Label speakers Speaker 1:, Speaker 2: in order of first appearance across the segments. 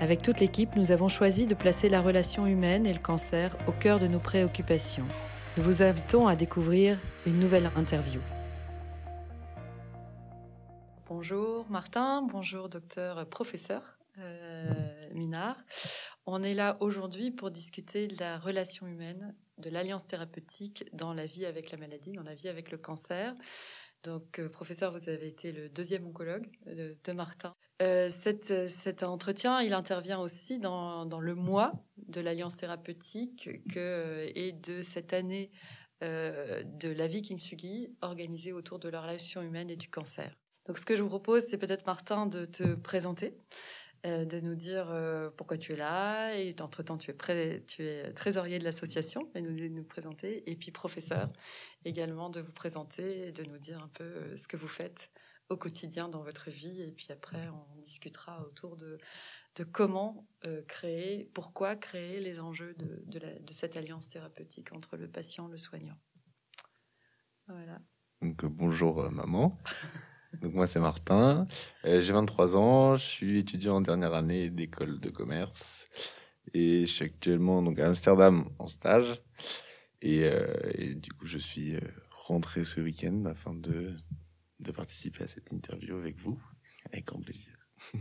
Speaker 1: avec toute l'équipe, nous avons choisi de placer la relation humaine et le cancer au cœur de nos préoccupations. Nous vous invitons à découvrir une nouvelle interview. Bonjour Martin, bonjour docteur professeur euh, Minard. On est là aujourd'hui pour discuter de la relation humaine, de l'alliance thérapeutique dans la vie avec la maladie, dans la vie avec le cancer. Donc, euh, professeur, vous avez été le deuxième oncologue de, de Martin. Euh, cet entretien, il intervient aussi dans, le mois de l'alliance thérapeutique que, et de cette année euh, de la vie Kintsugi organisée autour de la relation humaine et du cancer. Donc, ce que je vous propose, c'est peut-être, Martin, de te présenter, euh, de nous dire euh, pourquoi tu es là. Et entre-temps, tu, tu es trésorier de l'association, et nous, de nous présenter. Et puis, professeur, également, de vous présenter et de nous dire un peu euh, ce que vous faites au quotidien dans votre vie. Et puis après, on discutera autour de, de comment euh, créer, pourquoi créer les enjeux de, de, la- de cette alliance thérapeutique entre le patient et le soignant. Voilà.
Speaker 2: Donc, bonjour maman. Donc moi c'est Martin, Euh, j'ai 23 ans, je suis étudiant en dernière année d'école de commerce et je suis actuellement donc à Amsterdam en stage et, euh, du coup je suis euh, rentré ce week-end afin de, de participer à cette interview avec vous avec grand plaisir.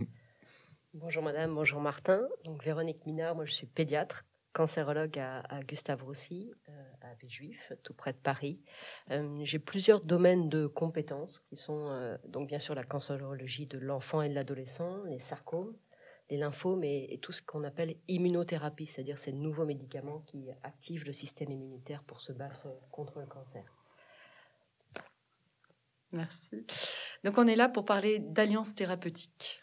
Speaker 3: Bonjour madame, bonjour Martin. Donc Véronique Minard, moi je suis pédiatre, cancérologue à, Gustave Roussy, à tout près de Paris. Euh, J'ai plusieurs domaines de compétences qui sont euh, donc bien sûr la cancérologie de l'enfant et de l'adolescent, les sarcomes, les lymphomes et tout ce qu'on appelle immunothérapie, c'est-à-dire ces nouveaux médicaments qui activent le système immunitaire pour se battre contre le cancer.
Speaker 1: Merci. Donc on est là pour parler d'alliance thérapeutique.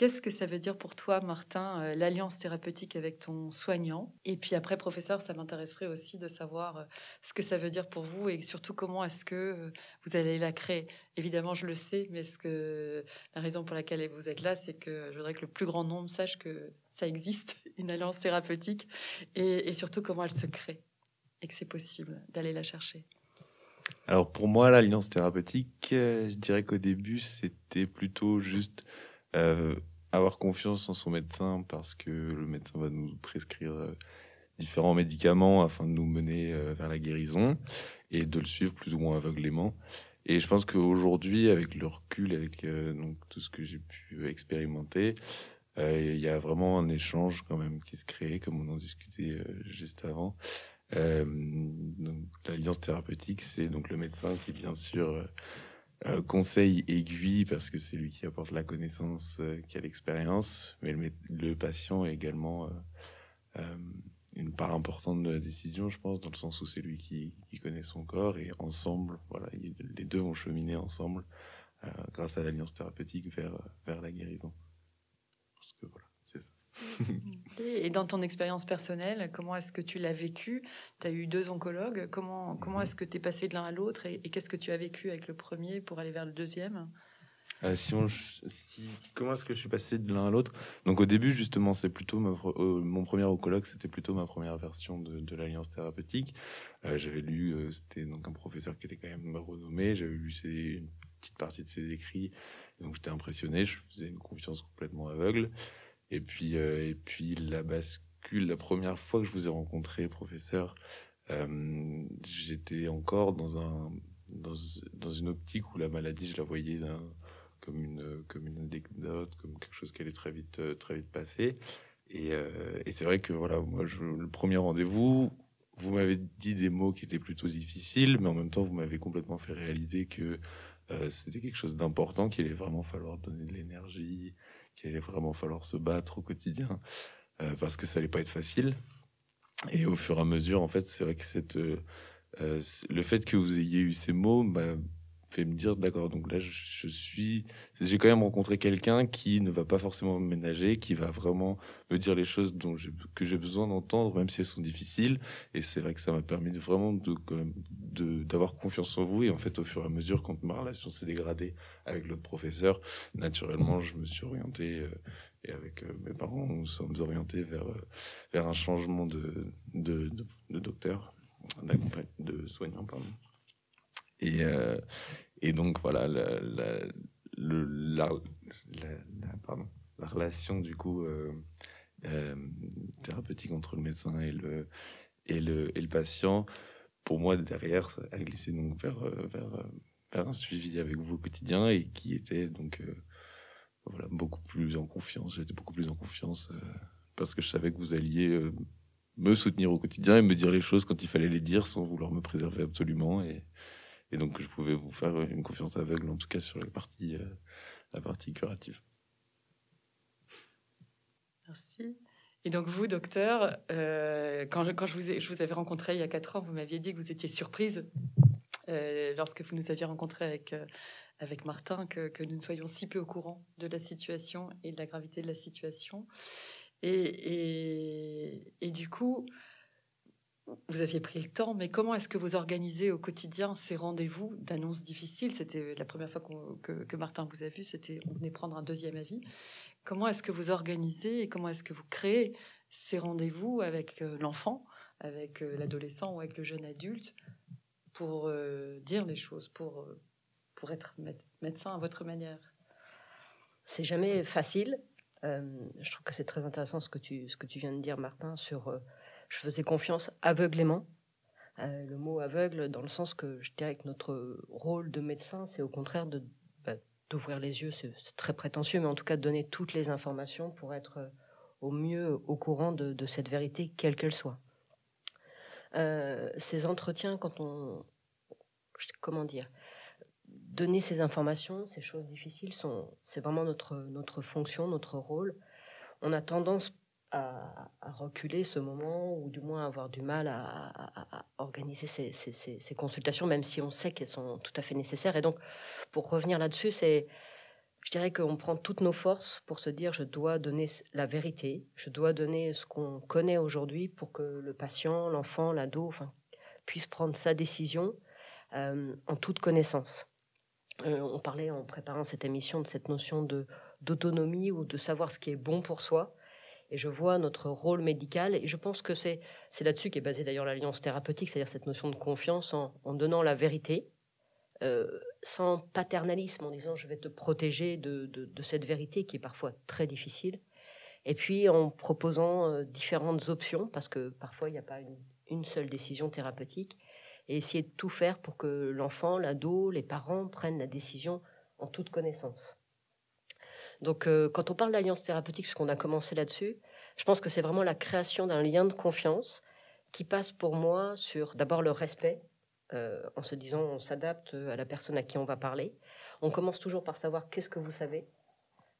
Speaker 1: Qu'est-ce que ça veut dire pour toi, Martin, euh, l'alliance thérapeutique avec ton soignant? Et puis après, professeur, ça m'intéresserait aussi de savoir euh, ce que ça veut dire pour vous et surtout comment est-ce que euh, vous allez la créer. Évidemment, je le sais, mais ce que la raison pour laquelle vous êtes là, c'est que je voudrais que le plus grand nombre sache que ça existe, une alliance thérapeutique, et, surtout comment elle se crée et que c'est possible d'aller la chercher.
Speaker 2: Alors pour moi l'alliance thérapeutique, je dirais qu'au début c'était plutôt juste euh, avoir confiance en son médecin parce que le médecin va nous prescrire euh, différents médicaments afin de nous mener euh, vers la guérison et de le suivre plus ou moins aveuglément. Et je pense qu'aujourd'hui, avec le recul, avec euh, donc tout ce que j'ai pu expérimenter, il y a vraiment un échange quand même qui se crée, comme on en discutait juste avant. L'alliance thérapeutique, c'est donc le médecin qui, bien sûr, euh, conseille, aiguille, parce que c'est lui qui apporte la connaissance, euh, qui a l'expérience, mais le, le patient est également euh, euh, une part importante de la décision, je pense, dans le sens où c'est lui qui, qui connaît son corps, et ensemble, voilà, il- les deux vont cheminer ensemble euh, grâce à l'alliance thérapeutique vers, vers la guérison. Parce que voilà, c'est ça.
Speaker 1: Et dans ton expérience personnelle, comment est-ce que tu l'as vécu? Tu as eu deux oncologues. Comment, comment est-ce que tu es passé de l'un à l'autre et, et qu'est-ce que tu as vécu avec le premier pour aller vers le deuxième?
Speaker 2: Euh, si on, si, comment est-ce que je suis passé de l'un à l'autre? Donc au début, justement, c'est plutôt euh, mon premier colloque, c'était plutôt ma première version de, de l'alliance thérapeutique. Euh, j'avais lu, c'était donc un professeur qui était quand même renommé. J'avais lu ses, une petite partie de ses écrits, donc j'étais impressionné. Je faisais une confiance complètement aveugle. Et puis, et puis la bascule, la première fois que je vous ai rencontré, professeur, j'étais encore dans un dans, dans une optique où la maladie, je la voyais comme une, comme une anecdote, comme quelque chose qui allait très vite, euh, très vite passer. Et, euh, et c'est vrai que voilà, moi, le premier rendez-vous, vous m'avez dit des mots qui étaient plutôt difficiles, mais en même temps, vous m'avez complètement fait réaliser que euh, c'était quelque chose d'important, qu'il allait vraiment falloir donner de l'énergie, qu'il allait vraiment falloir se battre au quotidien, euh, parce que ça allait pas être facile. Et au fur et à mesure, en fait, c'est vrai que cette, euh, le fait que vous ayez eu ces mots m'a fait me dire d'accord donc là je, suis j'ai quand même rencontré quelqu'un qui ne va pas forcément me ménager qui va vraiment me dire les choses dont que j'ai besoin d'entendre même si elles sont difficiles. Et c'est vrai que ça m'a permis de vraiment de d'avoir confiance en vous. Et en fait au fur et à mesure quand ma relation s'est dégradée avec l'autre professeur naturellement je me suis orienté euh, et avec euh, mes parents nous sommes orientés vers euh, vers un changement de, de docteur de soignant pardon et, euh, et donc, voilà, la, relation, du coup, euh, euh, thérapeutique entre le médecin et le, patient, pour moi, derrière, a glissé donc vers un suivi avec vous au quotidien et qui était donc voilà, beaucoup plus en confiance. J'étais beaucoup plus en confiance parce que je savais que vous alliez me soutenir au quotidien et me dire les choses quand il fallait les dire sans vouloir me préserver absolument. Et, et donc, je pouvais vous faire une confiance aveugle, en tout cas sur la partie, euh, la partie curative.
Speaker 1: Merci. Et donc, vous, docteur, euh, quand, je, quand je, vous je vous avais rencontré il y a quatre ans, vous m'aviez dit que vous étiez surprise euh, lorsque vous nous aviez rencontré avec, avec Martin que, que, nous ne soyons si peu au courant de la situation et de la gravité de la situation. Et, et du coup, vous aviez pris le temps, mais comment est-ce que vous organisez au quotidien ces rendez-vous d'annonces difficiles? C'était la première fois que, Martin vous a vu, c'était on venait prendre un deuxième avis. Comment est-ce que vous organisez et comment est-ce que vous créez ces rendez-vous avec euh, l'enfant, avec euh, l'adolescent ou avec le jeune adulte pour euh, dire les choses, pour, pour être médecin à votre manière?
Speaker 3: C'est jamais facile. je trouve que c'est très intéressant ce que tu, ce que tu viens de dire, Martin, sur je faisais confiance aveuglément. Euh, le mot aveugle dans le sens que je dirais que notre rôle de médecin, c'est au contraire bah, d'ouvrir les yeux, c'est très prétentieux, mais en tout cas de donner toutes les informations pour être euh, au mieux au courant de, cette vérité, quelle qu'elle soit. Euh, ces entretiens, quand on, comment dire, donner ces informations, ces choses difficiles, sont, c'est vraiment notre notre fonction, notre rôle. On a tendance à, reculer ce moment, ou du moins avoir du mal à, organiser ces, consultations, même si on sait qu'elles sont tout à fait nécessaires. Et donc, pour revenir là-dessus, c'est, je dirais qu'on prend toutes nos forces pour se dire, je dois donner la vérité, je dois donner ce qu'on connaît aujourd'hui pour que le patient, l'enfant, l'ado, enfin, puisse prendre sa décision euh, en toute connaissance. Euh, on parlait en préparant cette émission de cette notion d'autonomie ou de savoir ce qui est bon pour soi et je vois notre rôle médical. Et je pense que c'est là-dessus qu'est basée d'ailleurs l'alliance thérapeutique, c'est-à-dire cette notion de confiance en, donnant la vérité, euh, sans paternalisme, en disant je vais te protéger de, de, cette vérité qui est parfois très difficile. Et puis en proposant euh, différentes options, parce que parfois il n'y a pas une, une, seule décision thérapeutique, et essayer de tout faire pour que l'enfant, l'ado, les parents prennent la décision en toute connaissance. Donc, euh, quand on parle d'alliance thérapeutique, puisqu'on a commencé là-dessus, je pense que c'est vraiment la création d'un lien de confiance qui passe pour moi sur d'abord le respect, euh, en se disant on s'adapte à la personne à qui on va parler. On commence toujours par savoir qu'est-ce que vous savez.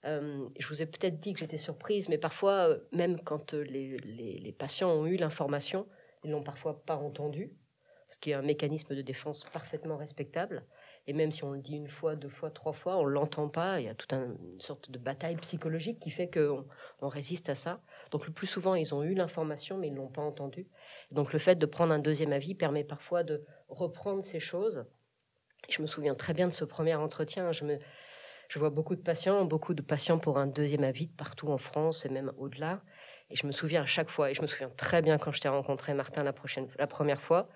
Speaker 3: Euh, je vous ai peut-être dit que j'étais surprise, mais parfois, même quand les, les patients ont eu l'information, ils l'ont parfois pas entendu, ce qui est un mécanisme de défense parfaitement respectable. Et même si on le dit une fois, deux fois, trois fois, on ne l'entend pas. Il y a toute une sorte de bataille psychologique qui fait qu'on on résiste à ça. Donc le plus souvent, ils ont eu l'information, mais ils ne l'ont pas entendu. Donc le fait de prendre un deuxième avis permet parfois de reprendre ces choses. Je me souviens très bien de ce premier entretien. Je me, je vois beaucoup de patients, beaucoup de patients pour un deuxième avis partout en France et même au-delà. Et je me souviens à chaque fois, et je me souviens très bien quand je t'ai rencontré, Martin, la, prochaine, la première fois.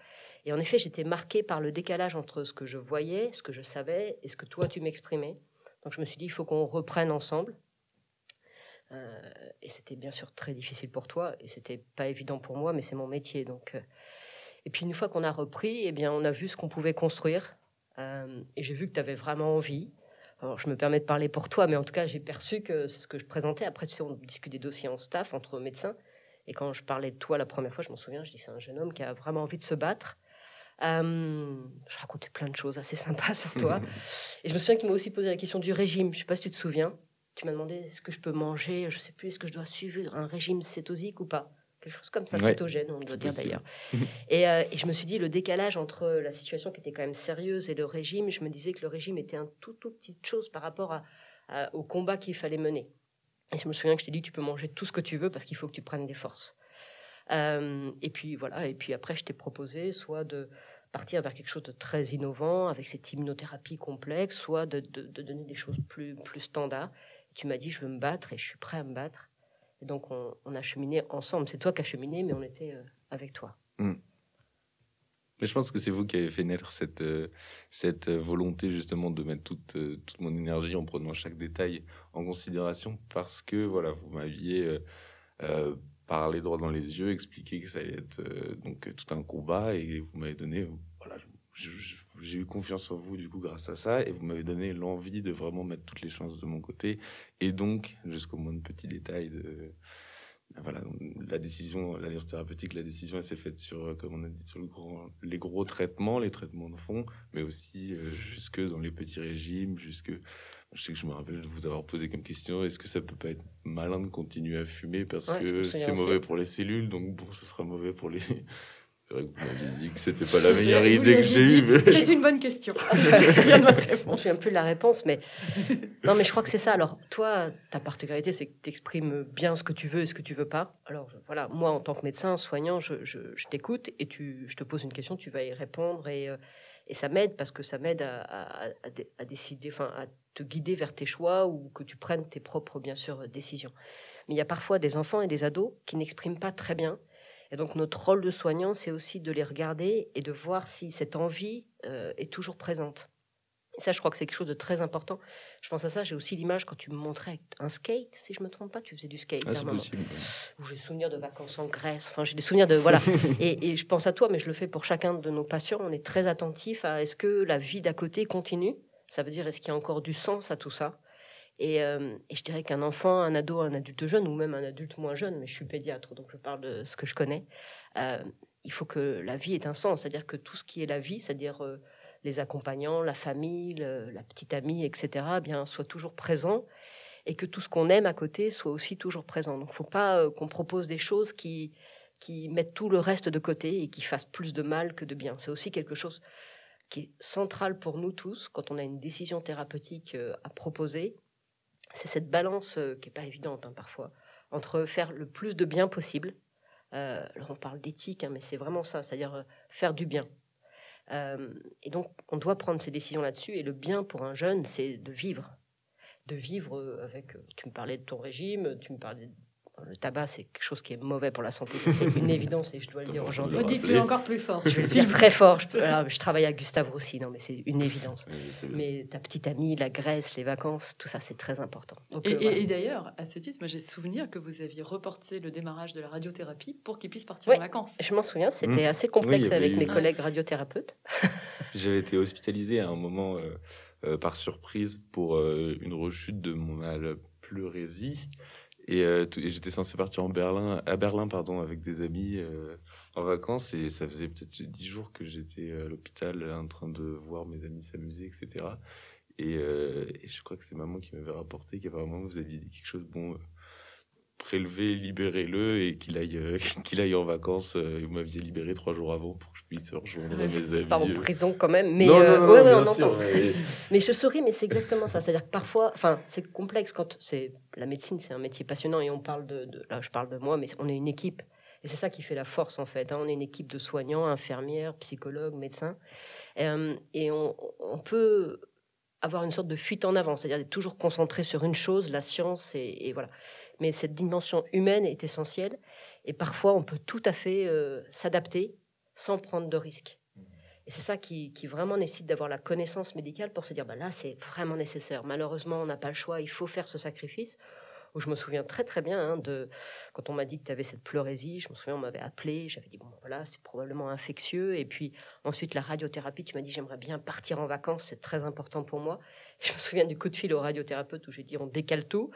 Speaker 3: Et en effet, j'étais marquée par le décalage entre ce que je voyais, ce que je savais et ce que toi tu m'exprimais. Donc je me suis dit, il faut qu'on reprenne ensemble. Euh, et c'était bien sûr très difficile pour toi, et c'était pas évident pour moi, mais c'est mon métier. Donc, euh. et puis une fois qu'on a repris, eh bien, on a vu ce qu'on pouvait construire, euh, et j'ai vu que tu avais vraiment envie. Alors, je me permets de parler pour toi, mais en tout cas, j'ai perçu que c'est ce que je présentais. Après, tu sais, on discute des dossiers en staff entre médecins. Et quand je parlais de toi la première fois, je m'en souviens, je dis c'est un jeune homme qui a vraiment envie de se battre. Je racontais plein de choses assez sympas sur toi. et je me souviens qu'il m'a aussi posé la question du régime. Je ne sais pas si tu te souviens tu m'as demandé est-ce que je peux manger, je sais plus, est-ce que je dois suivre un régime cétosique ou pas? Quelque chose comme ça, cétogène, on doit dire d'ailleurs. Euh, et, je me suis dit, le décalage entre la situation qui était quand même sérieuse et le régime, je me disais que le régime était un tout, tout petite chose par rapport à, au combat qu'il fallait mener. Et je me souviens que je t'ai dit, tu peux manger tout ce que tu veux parce qu'il faut que tu prennes des forces. Euh, et puis voilà, et puis après, je t'ai proposé soit de partir vers quelque chose de très innovant avec cette immunothérapie complexe, soit de, donner des choses plus, plus standards tu m'as dit, je veux me battre et je suis prêt à me battre. Et donc, on, a cheminé ensemble. C'est toi qui as cheminé, mais on était euh, avec toi.
Speaker 2: Hmm. Mais je pense que c'est vous qui avez fait naître cette, euh, cette volonté justement de mettre toute, toute mon énergie en prenant chaque détail en considération parce que voilà, vous m'aviez parlé droit dans les yeux, expliqué que ça allait être donc tout un combat et vous m'avez donné voilà, j'ai eu confiance en vous du coup grâce à ça et vous m'avez donné l'envie de vraiment mettre toutes les chances de mon côté et donc jusqu'au moins de petits détails de voilà la décision l'alliance thérapeutique la décision elle s'est faite sur comme on a dit sur le les gros traitements les traitements de fond mais aussi euh, jusque dans les petits régimes jusque je sais que je me rappelle de vous avoir posé comme question est-ce que ça peut pas être malin de continuer à fumer parce que c'est mauvais pour les cellules donc bon ce sera mauvait pour les c'est vrai que vous m'aviez dit que c'était pas la meilleure idée que j'ai eue.
Speaker 1: C'est une bonne question.
Speaker 3: je me souviens plus de la réponse, mais non, mais je crois que c'est ça. Alors, toi, ta particularité, c'est que tu exprimes bien ce que tu veux et ce que tu veux pas. Alors, voilà, moi, en tant que médecin, soignant, je, je, t'écoute et tu, je te pose une question, tu vas y répondre et, euh, et ça m'aide parce que ça m'aide à, à, décider, enfin, à te guider vers tes choix ou que tu prennes tes propres, bien sûr, décisions. Mais il y a parfois des enfants et des ados qui n'expriment pas très bien et donc notre rôle de soignant, c'est aussi de les regarder et de voir si cette envie euh, est toujours présente. Ça, je crois que c'est quelque chose de très important. Je pense à ça, j'ai aussi l'image quand tu me montrais un skate, si je me trompe pas, tu faisais du skate.
Speaker 2: Ah, c'est possible.
Speaker 3: Ou j'ai souvenir de vacances en Grèce, enfin j'ai des souvenirs de... Voilà. et, et, je pense à toi, mais je le fais pour chacun de nos patients. On est très attentif à est-ce que la vie d'à côté continue Ça veut dire est-ce qu'il y a encore du sens à tout ça? Euh, et, je dirais qu'un enfant, un ado, un adulte jeune, ou même un adulte moins jeune, mais je suis pédiatre, donc je parle de ce que je connais, euh, il faut que la vie ait un sens, c'est-à-dire que tout ce qui est la vie, c'est-à-dire euh, les accompagnants, la famille, la petite amie, etc., eh bien, soit toujours présent, et que tout ce qu'on aime à côté soit aussi toujours présent. Donc il ne faut pas qu'on propose des choses qui, qui mettent tout le reste de côté et qui fassent plus de mal que de bien. C'est aussi quelque chose qui est central pour nous tous quand on a une décision thérapeutique à proposer c'est cette balance euh, qui n'est pas évidente hein, parfois, entre faire le plus de bien possible. Euh, alors on parle d'éthique, hein, mais c'est vraiment ça, c'est-à-dire euh, faire du bien. Et donc on doit prendre ces décisions là-dessus. Et le bien pour un jeune, c'est de vivre. De vivre avec, tu me parlais de ton régime, tu me parlais le tabac, c'est quelque chose qui est mauvais pour la santé. C'est une évidence et je dois le dire aujourd'hui.
Speaker 1: Dites-le encore plus fort.
Speaker 3: Je vais le dire très fort. Je, je travaille à Gustave Roussy, non, mais c'est une évidence. mais ta petite amie, la Grèce, les vacances, tout ça, c'est très important.
Speaker 1: et, euh, d'ailleurs, à ce titre, moi j'ai souvenir que vous aviez reporté le démarrage de la radiothérapie pour qu'il puisse partir en vacances.
Speaker 3: Je m'en souviens, c'était mmh. assez complexe avec mes collègues radiothérapeutes.
Speaker 2: J'avais été hospitalisé à un moment euh, euh, par surprise pour une rechute de mon mal Euh, et, j'étais censé partir en Berlin, à Berlin pardon, avec des amis euh, en vacances. Et ça faisait peut-être dix jours que j'étais à l'hôpital en train de voir mes amis s'amuser, etc. Et, euh, et, je crois que c'est maman qui m'avait rapporté qu'apparemment vous aviez dit quelque chose, bon, prélevez, libérez-le et qu'il aille, qu'il aille en vacances. vous m'aviez libéré trois jours avant pour puisse rejoindre mes amis.
Speaker 3: Pas en prison quand même, mais on entend. mais je souris, mais c'est exactement ça. C'est-à-dire que parfois, enfin, c'est complexe quand c'est la médecine, c'est un métier passionnant et on parle de, là, je parle de moi, mais on est une équipe. Et c'est ça qui fait la force en fait. Hein. On est une équipe de soignants, infirmières, psychologues, médecins, euh, et on, on peut avoir une sorte de fuite en avant, c'est-à-dire d'être toujours concentré sur une chose, la science, et, voilà. Mais cette dimension humaine est essentielle, et parfois on peut tout à fait euh, s'adapter sans prendre de risques. Et c'est ça qui, vraiment nécessite d'avoir la connaissance médicale pour se dire, bah là, c'est vraiment nécessaire. Malheureusement, on n'a pas le choix, il faut faire ce sacrifice. Où je me souviens très très bien hein, de quand on m'a dit que tu avais cette pleurésie, je me souviens, on m'avait appelé, j'avais dit, bon voilà, c'est probablement infectieux. Et puis ensuite, la radiothérapie, tu m'as dit, j'aimerais bien partir en vacances, c'est très important pour moi. Je me souviens du coup de fil au radiothérapeute où j'ai dit, on décale tout.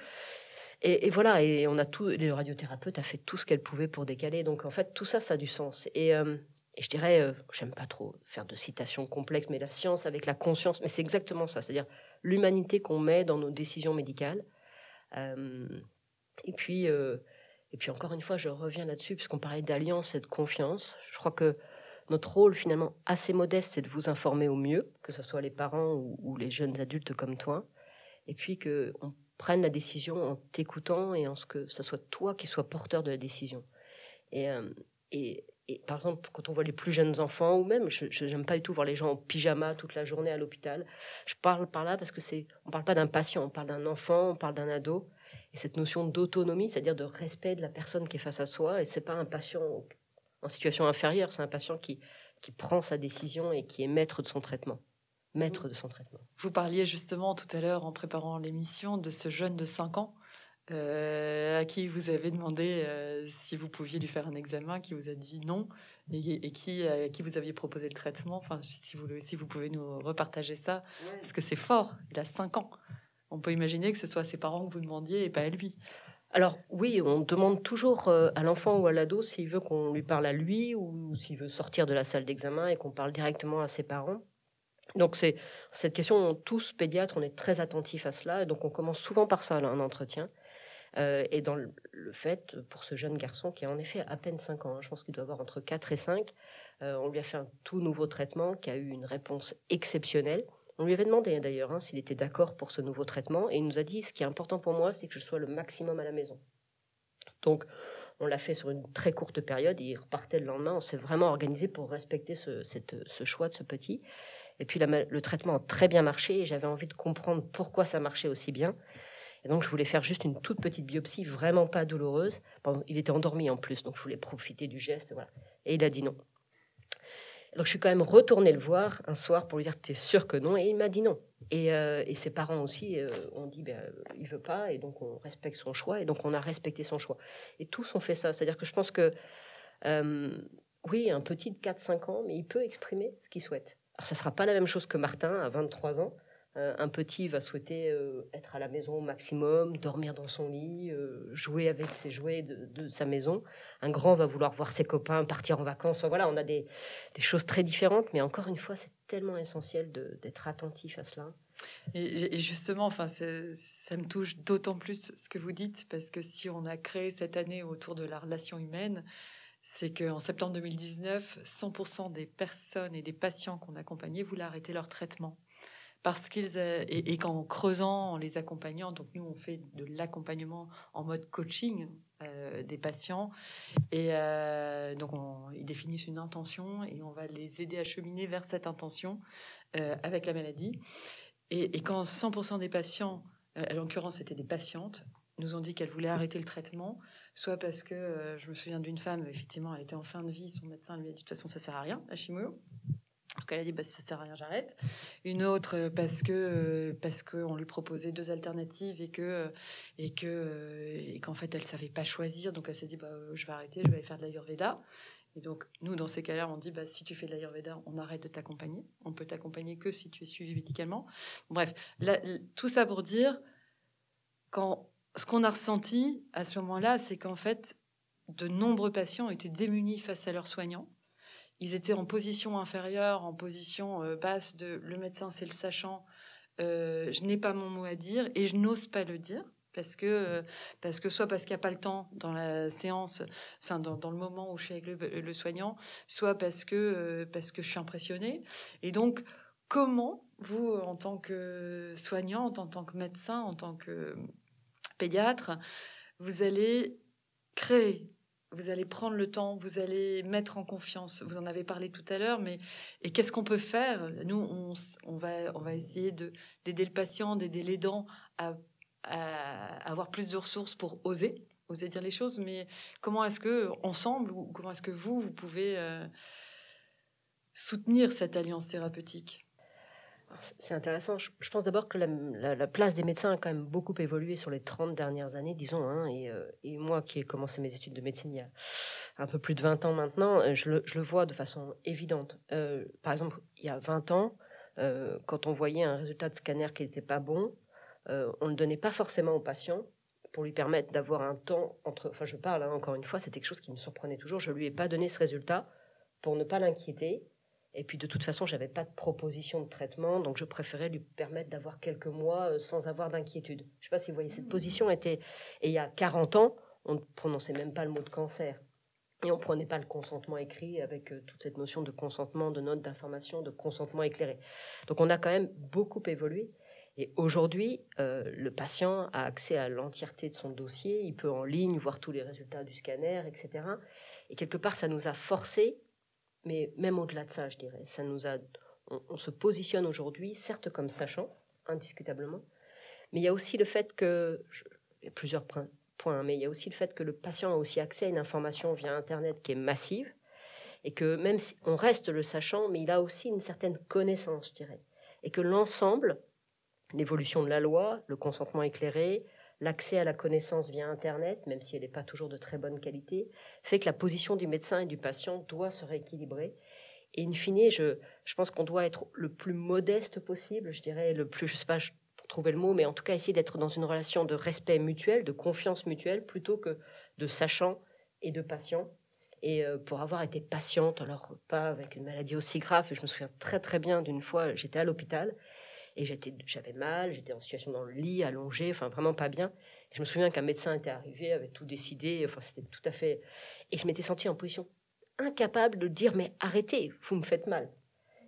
Speaker 3: Et, voilà, et on a tout, le radiothérapeute a fait tout ce qu'elle pouvait pour décaler. Donc en fait, tout ça, ça a du sens. Et, euh, et je dirais, euh, j'aime pas trop faire de citations complexes, mais la science avec la conscience, mais c'est exactement ça, c'est-à-dire l'humanité qu'on met dans nos décisions médicales. Euh, et puis, euh, et puis encore une fois, je reviens là-dessus puisqu'on parlait d'alliance et de confiance. Je crois que notre rôle finalement assez modeste, c'est de vous informer au mieux, que ce soit les parents ou, les jeunes adultes comme toi, et puis que on prenne la décision en t'écoutant et en ce que ce soit toi qui sois porteur de la décision. Et, et, et par exemple, quand on voit les plus jeunes enfants, ou même, je n'aime pas du tout voir les gens en pyjama toute la journée à l'hôpital. Je parle par là parce que c'est, on parle pas d'un patient, on parle d'un enfant, on parle d'un ado. Et cette notion d'autonomie, c'est-à-dire de respect de la personne qui est face à soi, et c'est pas un patient en situation inférieure, c'est un patient qui, qui prend sa décision et qui est maître de son traitement. Maître de son traitement.
Speaker 1: Vous parliez justement tout à l'heure, en préparant l'émission, de ce jeune de 5 ans euh, à qui vous avez demandé euh, si vous pouviez lui faire un examen, qui vous a dit non, et, qui, à qui vous aviez proposé le traitement. Enfin, si vous, si vous pouvez nous repartager ça, parce que c'est fort, il a 5 ans. On peut imaginer que ce soit à ses parents que vous demandiez et pas à lui.
Speaker 3: Alors oui, on demande toujours euh, à l'enfant ou à l'ado s'il veut qu'on lui parle à lui ou s'il veut sortir de la salle d'examen et qu'on parle directement à ses parents. Donc c'est cette question, tous pédiatres, on est très attentifs à cela, donc on commence souvent par ça, un entretien. Euh, et dans le, fait, pour ce jeune garçon qui a en effet à peine 5 ans, hein, je pense qu'il doit avoir entre 4 et 5, euh, on lui a fait un tout nouveau traitement qui a eu une réponse exceptionnelle. On lui avait demandé hein, d'ailleurs hein, s'il était d'accord pour ce nouveau traitement et il nous a dit ce qui est important pour moi, c'est que je sois le maximum à la maison. Donc, on l'a fait sur une très courte période et il repartait le lendemain. On s'est vraiment organisé pour respecter ce, ce, choix de ce petit. Et puis le traitement a très bien marché et j'avais envie de comprendre pourquoi ça marchait aussi bien. Et donc, je voulais faire juste une toute petite biopsie, vraiment pas douloureuse. il était endormi en plus, donc je voulais profiter du geste. Et il a dit non. Donc, je suis quand même retournée le voir un soir pour lui dire Tu es sûr que non? Et il m'a dit non. Et, euh, ses parents aussi euh, ont dit ben, Il veut pas, et donc on respecte son choix. Et donc, on a respecté son choix. Et tous ont fait ça. C'est-à-dire que je pense que, oui, un petit de 4-5 ans, mais il peut exprimer ce qu'il souhaite. Alors, ça sera pas la même chose que Martin à 23 ans. Euh, un petit va souhaiter euh, être à la maison au maximum, dormir dans son lit, euh, jouer avec ses jouets de, sa maison. Un grand va vouloir voir ses copains, partir en vacances. Voilà, on a des, choses très différentes, mais encore une fois, c'est tellement essentiel d'être attentif à cela.
Speaker 1: Et, justement, enfin, ça me touche d'autant plus ce que vous dites, parce que si on a créé cette année autour de la relation humaine, c'est qu'en septembre 2019, 100% des personnes et des patients qu'on accompagnait voulaient arrêter leur traitement parce qu'ils euh, et, qu'en creusant, en les accompagnant, donc nous on fait de l'accompagnement en mode coaching euh, des patients et euh, donc ils définissent une intention et on va les aider à cheminer vers cette intention avec la maladie et, et quand 100% des patients, à l'occurrence c'était des patientes, nous ont dit qu'elles voulaient arrêter le traitement, soit parce que je me souviens d'une femme, effectivement, elle était en fin de vie, son médecin lui a dit de toute façon ça sert à rien la chimio. Donc elle a dit bah, ça sert à rien, j'arrête. Une autre euh, parce que euh, parce qu'on lui proposait deux alternatives et que euh, et que et qu'en fait elle savait pas choisir, donc elle s'est dit bah je vais arrêter, je vais aller faire de l'ayurveda. Et donc nous dans ces cas-là, on dit bah si tu fais de l'ayurveda, on arrête de t'accompagner. On peut t'accompagner que si tu es suivi médicalement. Bref, tout ça pour dire quand ce qu'on a ressenti à ce moment-là, c'est qu'en fait de nombreux patients étaient démunis face à leurs soignants ils étaient en position inférieure, en position euh, basse de le médecin, c'est le sachant, euh, je n'ai pas mon mot à dire et je n'ose pas le dire. Parce que, euh, parce que soit parce qu'il n'y a pas le temps dans la séance, enfin dans, le moment où je suis avec le, soignant, soit parce que, parce que je suis impressionnée. Et donc, comment vous, en tant que soignante, en tant que médecin, en tant que pédiatre, vous allez créer vous allez prendre le temps, vous allez mettre en confiance. Vous en avez parlé tout à l'heure, mais et qu'est-ce qu'on peut faire? Nous, on, va, essayer d'aider le patient, d'aider l'aidant à, à, avoir plus de ressources pour oser, oser dire les choses. Mais comment est-ce que ensemble, ou comment est-ce que vous, vous pouvez euh, soutenir cette alliance thérapeutique?
Speaker 3: C'est intéressant. Je, pense d'abord que la, place des médecins a quand même beaucoup évolué sur les 30 dernières années, disons. Hein, euh, et, moi qui ai commencé mes études de médecine il y a un peu plus de 20 ans maintenant, euh, je le, vois de façon évidente. Euh, par exemple, il y a 20 ans, quand on voyait un résultat de scanner qui n'était pas bon, on ne le donnait pas forcément au patient pour lui permettre d'avoir un temps entre... Enfin, je parle, hein, encore une fois, c'est quelque chose qui me surprenait toujours. Je ne lui ai pas donné ce résultat pour ne pas l'inquiéter et puis de toute façon, j'avais pas de proposition de traitement, donc je préférais lui permettre d'avoir quelques mois euh, sans avoir d'inquiétude. Je sais pas si vous voyez, cette mmh. position était... Et il y a 40 ans, on ne prononçait même pas le mot de cancer. Et on ne prenait pas le consentement écrit avec euh, toute cette notion de consentement, de note d'information, de consentement éclairé. Donc on a quand même beaucoup évolué. Et aujourd'hui, euh, le patient a accès à l'entièreté de son dossier, il peut en ligne voir tous les résultats du scanner, etc. Et quelque part, ça nous a forcé mais même au-delà de ça, je dirais, ça nous a, on, se positionne aujourd'hui, certes comme sachant, indiscutablement, mais il y a aussi le fait que, il y a plusieurs points, mais il y a aussi le fait que le patient a aussi accès à une information via Internet qui est massive, et que même si on reste le sachant, mais il a aussi une certaine connaissance, je dirais, et que l'ensemble, l'évolution de la loi, le consentement éclairé, l'accès à la connaissance via Internet, même si elle n'est pas toujours de très bonne qualité, fait que la position du médecin et du patient doit se rééquilibrer. Et in fine, je, je pense qu'on doit être le plus modeste possible, je dirais, le plus, je sais pas, pour trouver le mot, mais en tout cas essayer d'être dans une relation de respect mutuel, de confiance mutuelle, plutôt que de sachant et de patient. Et euh, pour avoir été patiente, alors pas avec une maladie aussi grave, je me souviens très très bien d'une fois, j'étais à l'hôpital et j'avais mal, j'étais en situation dans le lit, allongée, enfin vraiment pas bien. je me souviens qu'un médecin était arrivé, avait tout décidé, enfin c'était tout à fait. Et je m'étais sentie en position incapable de dire mais arrêtez, vous me faites mal.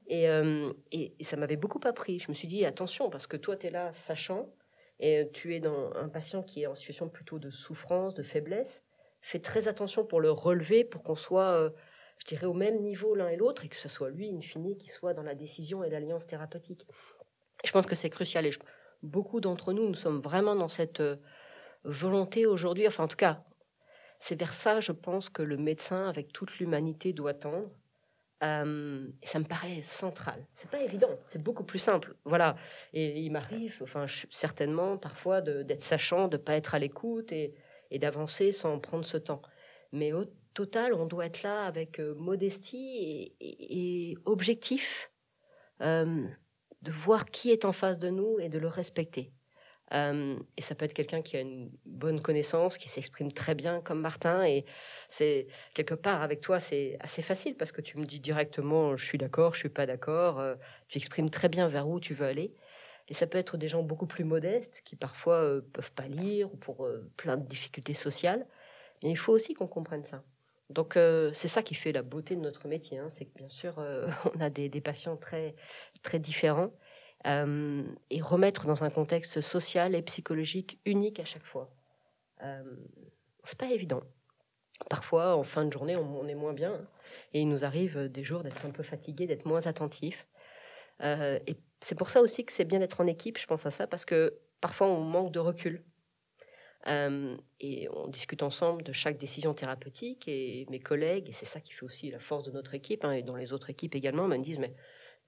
Speaker 3: Et, euh, et, ça m'avait beaucoup appris. Je me suis dit attention parce que toi tu es là sachant et tu es dans un patient qui est en situation plutôt de souffrance, de faiblesse. Fais très attention pour le relever, pour qu'on soit, euh, je dirais, au même niveau l'un et l'autre et que ce soit lui, in fine, qui soit dans la décision et l'alliance thérapeutique. Je pense que c'est crucial et beaucoup d'entre nous, nous sommes vraiment dans cette euh, volonté aujourd'hui, enfin en tout cas, c'est vers ça, je pense, que le médecin, avec toute l'humanité, doit tendre. Euh, et ça me paraît central. C'est pas évident, c'est beaucoup plus simple. Voilà. Et il m'arrive, enfin, certainement, parfois, d'être sachant, de pas être à l'écoute et, d'avancer sans prendre ce temps. Mais au total, on doit être là avec euh, modestie et, objectif de voir qui est en face de nous et de le respecter. Euh, et ça peut être quelqu'un qui a une bonne connaissance, qui s'exprime très bien comme Martin. Et c'est quelque part avec toi, c'est assez facile parce que tu me dis directement je suis d'accord, je suis pas d'accord. Euh, tu exprimes très bien vers où tu veux aller. Et ça peut être des gens beaucoup plus modestes qui parfois euh, peuvent pas lire ou pour plein de difficultés sociales. Mais il faut aussi qu'on comprenne ça. Donc c'est ça qui fait la beauté de notre métier, hein. c'est que bien sûr on a des, patients très très différents euh, et remettre dans un contexte social et psychologique unique à chaque fois. Euh, c'est pas évident. Parfois, en fin de journée, on, est moins bien et il nous arrive des jours d'être un peu fatigué, d'être moins attentif. Euh, et c'est pour ça aussi que c'est bien d'être en équipe, je pense à ça, parce que parfois on manque de recul. Euh, et on discute ensemble de chaque décision thérapeutique et mes collègues, et c'est ça qui fait aussi la force de notre équipe, hein, et dans les autres équipes également, me disent, mais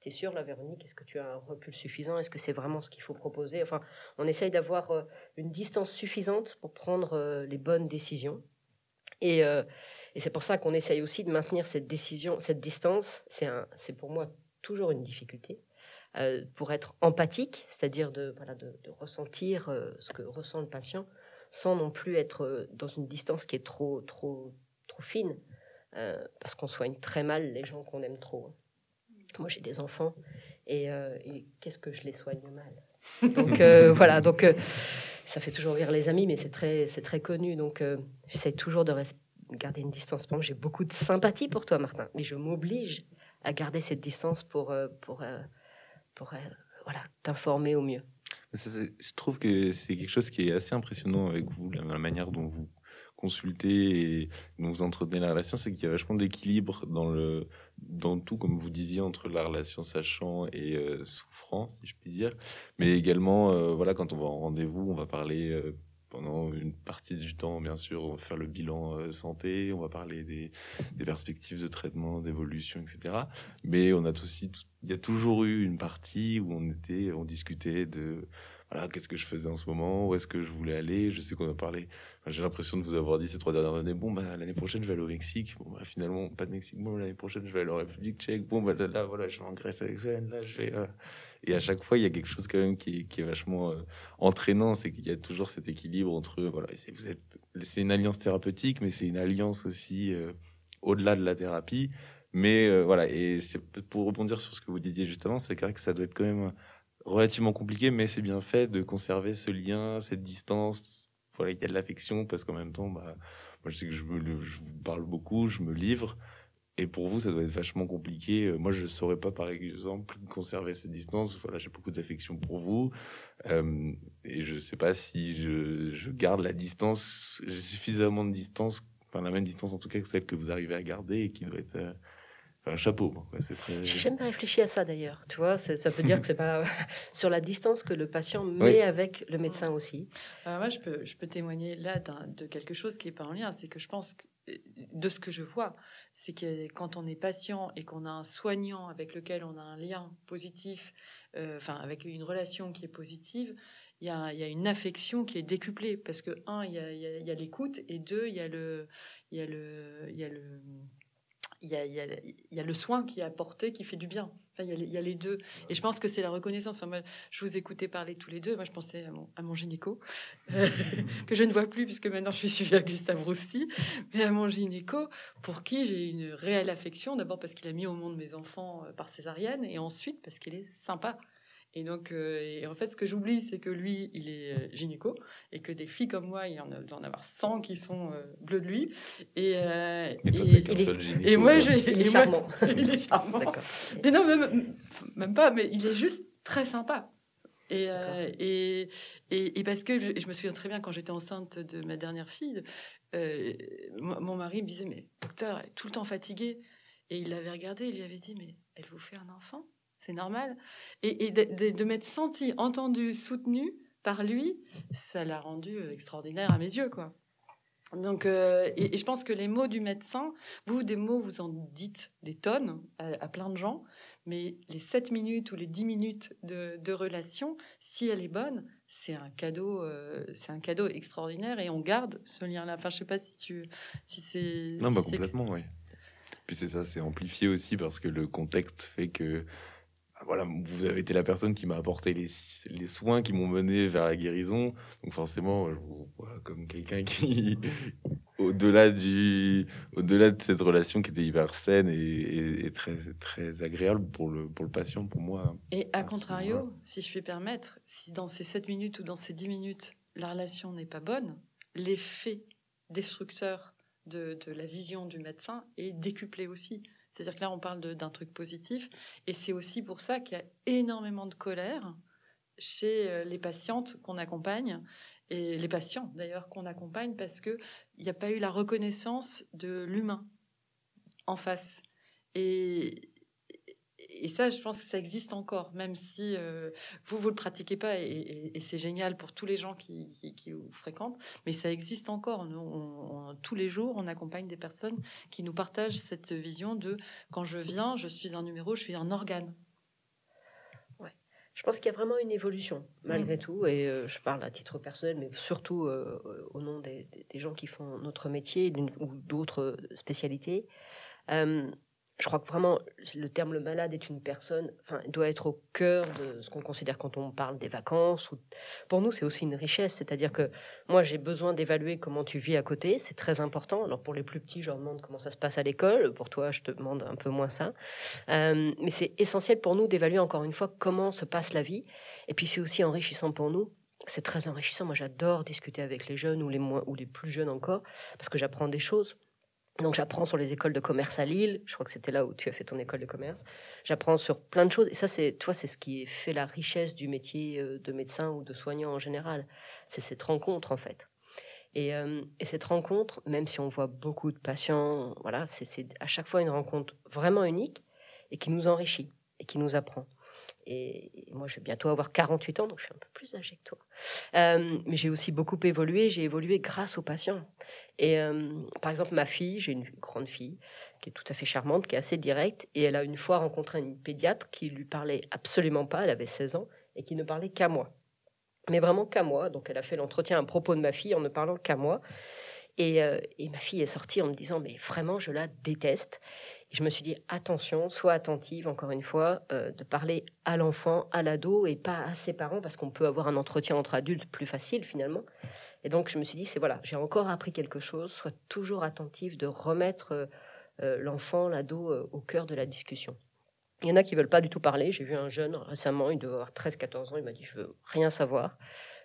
Speaker 3: tu es sûr, la Véronique, est-ce que tu as un recul suffisant? Est-ce que c'est vraiment ce qu'il faut proposer? Enfin, on essaye d'avoir euh, une distance suffisante pour prendre euh, les bonnes décisions. Et, c'est pour ça qu'on essaye aussi de maintenir cette décision, cette distance. C'est pour moi toujours une difficulté. pour être empathique, c'est-à-dire de, voilà, de ressentir ce que ressent le patient, sans non plus être euh, dans une distance qui est trop, trop, trop fine, euh, parce qu'on soigne très mal les gens qu'on aime trop. Hein. Moi, j'ai des enfants euh, et, qu'est-ce que je les soigne mal? Donc voilà, donc ça fait toujours rire les amis, mais c'est très, c'est très connu. Donc j'essaie toujours de garder une distance. Bon, j'ai beaucoup de sympathie pour toi, Martin, mais je m'oblige à garder cette distance pour, pour, pour voilà, t'informer au mieux
Speaker 2: je trouve que c'est quelque chose qui est assez impressionnant avec vous, la, manière dont vous consultez et dont vous entretenez la relation, c'est qu'il y a vachement d'équilibre dans dans tout, comme vous disiez, entre la relation sachant et euh, souffrant, si je puis dire. Mais également, euh, voilà, quand on va en rendez-vous, on va parler euh, pendant une partie du temps, bien sûr, on va faire le bilan santé, on va parler des, des perspectives de traitement, d'évolution, etc. Mais on a aussi, il y a toujours eu une partie où on était, on discutait de voilà, qu'est-ce que je faisais en ce moment, où est-ce que je voulais aller. Je sais qu'on a parlé, j'ai l'impression de vous avoir dit ces trois dernières années, bon, bah, l'année prochaine, je vais aller au Mexique. Bah, finalement, pas de Mexique. Bon, l'année prochaine, je vais aller en République tchèque. Bon, bah, là, voilà, je vais en Grèce avec Sven. Là, je vais. Euh. Et à chaque fois, il y a quelque chose quand même qui est, vachement euh, entraînant, c'est qu'il y a toujours cet équilibre entre, voilà, c'est une alliance thérapeutique, mais c'est une alliance aussi euh, au-delà de la thérapie. Mais voilà, et pour rebondir sur ce que vous disiez justement, c'est vrai que ça doit être quand même relativement compliqué, mais c'est bien fait de conserver ce lien, cette distance. Voilà, il y a de l'affection parce qu'en même temps, bah, moi je sais que je, me, vous parle beaucoup, je me livre. Et pour vous, ça doit être vachement compliqué. Euh, moi, je ne saurais pas, par exemple, conserver cette distance. Voilà, j'ai beaucoup d'affection pour vous. Euh, et je ne sais pas si je, garde la distance, j'ai suffisamment de distance, enfin la même distance en tout cas que celle que vous arrivez à garder et qui doit être euh, un chapeau.
Speaker 3: c'est très... J'ai jamais réfléchi à ça d'ailleurs. Tu vois, ça veut dire que c'est pas sur la distance que le patient met avec le médecin aussi.
Speaker 1: Euh, moi, je peux, je peux témoigner là de quelque chose qui est pas en lien. C'est que je pense que, de ce que je vois, c'est que quand on est patient et qu'on a un soignant avec lequel on a un lien positif, euh, enfin avec une relation qui est positive, il y, a, y a, une affection qui est décuplée parce que un, il y a, y a l'écoute et deux, il y a le, il y a le, il y a le il y, a, y a, le soin qui est apporté, qui fait du bien. il, y a les, deux. Et je pense que c'est la reconnaissance. Enfin, moi, je vous écoutais parler tous les deux. Moi, je pensais à mon, gynéco, que je ne vois plus puisque maintenant je suis suivie à Gustave Roussy, mais à mon gynéco, pour qui j'ai une réelle affection. D'abord parce qu'il a mis au monde mes enfants euh, par césarienne, et ensuite parce qu'il est sympa. Et donc, euh, en fait, ce que j'oublie, c'est que lui, il est euh, gynéco et que des filles comme moi, il y en a, doit en avoir 100 qui sont euh, bleues de lui. Et,
Speaker 2: et,
Speaker 1: moi,
Speaker 3: j'ai, il est charmant.
Speaker 1: il est charmant. Mais non, même, même pas, mais il est juste très sympa. Et, et, et, parce que je, me souviens très bien quand j'étais enceinte de ma dernière fille, mon mari me disait Mais docteur, elle est tout le temps fatiguée. Et il l'avait regardée et il lui avait dit Mais elle vous fait un enfant? C'est normal. Et, de, m'être senti, entendu, soutenu par lui, ça l'a rendu euh, extraordinaire à mes yeux, quoi. Donc, euh, et, je pense que les mots du médecin, vous, des mots, vous en dites des tonnes à, plein de gens, mais les 7 minutes ou les 10 minutes de, relation, si elle est bonne, c'est un cadeau, euh, c'est un cadeau extraordinaire et on garde ce lien-là. Enfin, je sais pas si tu, si c'est.
Speaker 2: Non, bah, complètement, oui. Puis c'est ça, c'est amplifié aussi parce que le contexte fait que voilà, vous avez été la personne qui m'a apporté les, les soins qui m'ont mené vers la guérison. Donc forcément, je vous vois comme quelqu'un qui, au-delà du, au-delà de cette relation qui était hyper saine et, très, très agréable pour le, pour le patient, pour moi.
Speaker 1: Et à contrario, si je puis permettre, si dans ces 7 minutes ou dans ces 10 minutes, la relation n'est pas bonne, l'effet destructeur de, de la vision du médecin est décuplé aussi. C'est-à-dire que là, on parle d'un truc positif. Et c'est aussi pour ça qu'il y a énormément de colère chez euh, les patientes qu'on accompagne, et les patients d'ailleurs qu'on accompagne, parce qu'il n'y a pas eu la reconnaissance de l'humain en face. Et, et ça, je pense que ça existe encore, même si euh, vous, vous ne le pratiquez pas, et, c'est génial pour tous les gens qui, qui, vous fréquentent, mais ça existe encore. Nous, tous les jours, on accompagne des personnes qui nous partagent cette vision de quand je viens, je suis un numéro, je suis un organe.
Speaker 3: Ouais. Je pense qu'il y a vraiment une évolution, malgré mm. tout, et euh, je parle à titre personnel, mais surtout euh, au nom des, des, gens qui font notre métier ou d'autres spécialités je crois que vraiment le terme le malade est une personne, doit être au cœur de ce qu'on considère quand on parle des vacances. Ou... Pour nous, c'est aussi une richesse, c'est-à-dire que moi, j'ai besoin d'évaluer comment tu vis à côté, c'est très important. Alors pour les plus petits, je leur demande comment ça se passe à l'école. Pour toi, je te demande un peu moins ça. Euh, mais c'est essentiel pour nous d'évaluer encore une fois comment se passe la vie. Et puis c'est aussi enrichissant pour nous c'est très enrichissant. Moi, j'adore discuter avec les jeunes ou les ou les plus jeunes encore parce que j'apprends des choses. Donc j'apprends sur les écoles de commerce à Lille, je crois que c'était là où tu as fait ton école de commerce. J'apprends sur plein de choses et ça c'est toi c'est ce qui fait la richesse du métier euh, de médecin ou de soignant en général, c'est cette rencontre en fait. Et, et, cette rencontre, même si on voit beaucoup de patients, voilà, c'est à chaque fois une rencontre vraiment unique et qui nous enrichit et qui nous apprend. Et moi, je vais bientôt avoir 48 ans, donc je suis un peu plus âgée que toi. Euh, mais j'ai aussi beaucoup évolué. J'ai évolué grâce aux patients. Et euh, par exemple, ma fille, j'ai une grande fille qui est tout à fait charmante, qui est assez directe. Et elle a une fois rencontré une pédiatre qui lui parlait absolument pas. Elle avait 16 ans et qui ne parlait qu'à moi. Mais vraiment qu'à moi. Donc elle a fait l'entretien à propos de ma fille en ne parlant qu'à moi. Et, euh, et, ma fille est sortie en me disant, mais vraiment, je la déteste je me suis dit, attention, sois attentive, encore une fois, euh, de parler à l'enfant, à l'ado et pas à ses parents, parce qu'on peut avoir un entretien entre adultes plus facile finalement. Et donc je me suis dit, c'est voilà, j'ai encore appris quelque chose, sois toujours attentive de remettre euh, euh, l'enfant, l'ado au cœur de la discussion. Il y en a qui veulent pas du tout parler. J'ai vu un jeune récemment, il devait avoir 13-14 ans, il m'a dit, je veux rien savoir.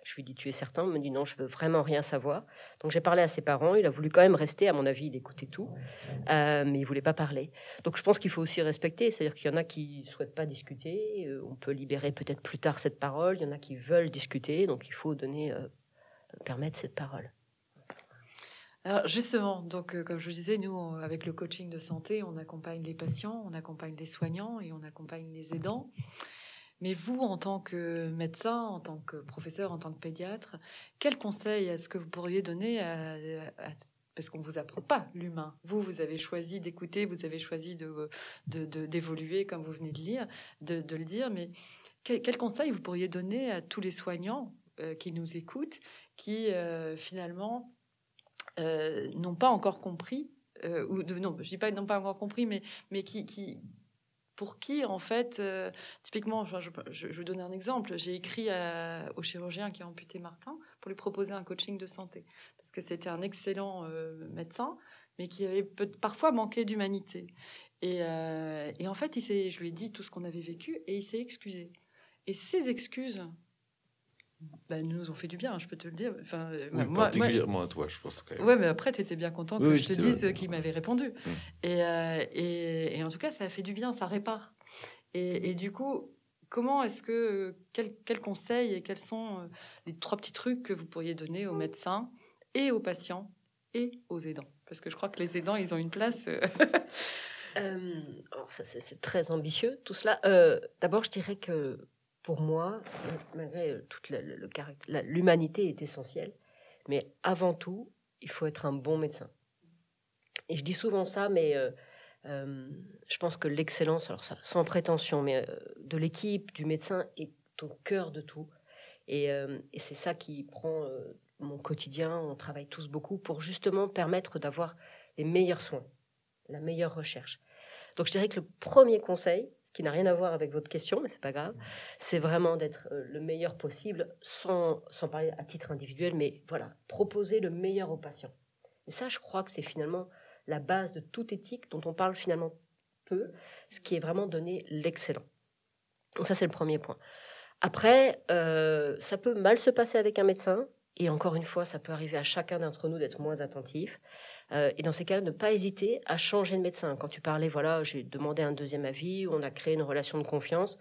Speaker 3: Je lui ai dit, tu es certain? Il me dit, non, je veux vraiment rien savoir. Donc j'ai parlé à ses parents. Il a voulu quand même rester. À mon avis, il écoutait tout. Euh, mais il voulait pas parler. Donc je pense qu'il faut aussi respecter. C'est-à-dire qu'il y en a qui souhaitent pas discuter. Euh, on peut libérer peut-être plus tard cette parole. Il y en a qui veulent discuter. Donc il faut donner, euh, permettre cette parole.
Speaker 1: Alors justement, donc comme je disais, nous avec le coaching de santé, on accompagne les patients, on accompagne les soignants et on accompagne les aidants. Mais vous, en tant que médecin, en tant que professeur, en tant que pédiatre, quel conseil est-ce que vous pourriez donner à, parce qu'on vous apprend pas l'humain. Vous, vous avez choisi d'écouter, vous avez choisi de, d'évoluer, comme vous venez de lire, de, le dire, mais quel, conseil vous pourriez donner à tous les soignants euh, qui nous écoutent, qui euh, finalement euh, n'ont pas encore compris, ou non, je dis pas n'ont pas encore compris, mais, mais qui, qui, pour qui, en fait, euh, typiquement, je, je, vais donner un exemple. J'ai écrit au chirurgien qui a amputé Martin pour lui proposer un coaching de santé, parce que c'était un excellent euh, médecin, mais qui avait peut, parfois manqué d'humanité. Et, euh, en fait, il je lui ai dit tout ce qu'on avait vécu, et il s'est excusé. Et ces excuses, bah, nous ont fait du bien, je peux te le dire. Enfin,
Speaker 2: euh, moi, particulièrement à toi, je pense.
Speaker 1: Oui, mais après, tu étais bien content que je te dise ce qu'il m'avait répondu. Mm. Euh, et, et, en tout cas, ça a fait du bien, ça répare. Et, et du coup, comment est-ce que, quels quel conseils et quels sont euh, les trois petits trucs que vous pourriez donner aux médecins et aux patients et aux aidants? Parce que je crois que les aidants, ils ont une place.
Speaker 3: alors ça, c'est très ambitieux, tout cela. D'abord, je dirais que pour moi, malgré euh, toute l'humanité est essentielle, mais avant tout, il faut être un bon médecin. Et je dis souvent ça, mais euh, euh, je pense que l'excellence, alors ça, sans prétention, mais de l'équipe, du médecin, est au cœur de tout. Et, et c'est ça qui prend mon quotidien. On travaille tous beaucoup pour justement permettre d'avoir les meilleurs soins, la meilleure recherche. Donc je dirais que le premier conseil, qui n'a rien à voir avec votre question, mais c'est pas grave. C'est vraiment d'être euh, le meilleur possible, sans, sans parler à titre individuel, mais voilà, proposer le meilleur aux patients. Et ça, je crois que c'est finalement la base de toute éthique dont on parle finalement peu, ce qui est vraiment donner l'excellent. Donc ça, c'est le premier point. Après, euh, ça peut mal se passer avec un médecin, et encore une fois, ça peut arriver à chacun d'entre nous d'être moins attentif. Euh, et dans ces cas, ne pas hésiter à changer de médecin. Quand tu parlais, voilà, j'ai demandé un deuxième avis, on a créé une relation de confiance.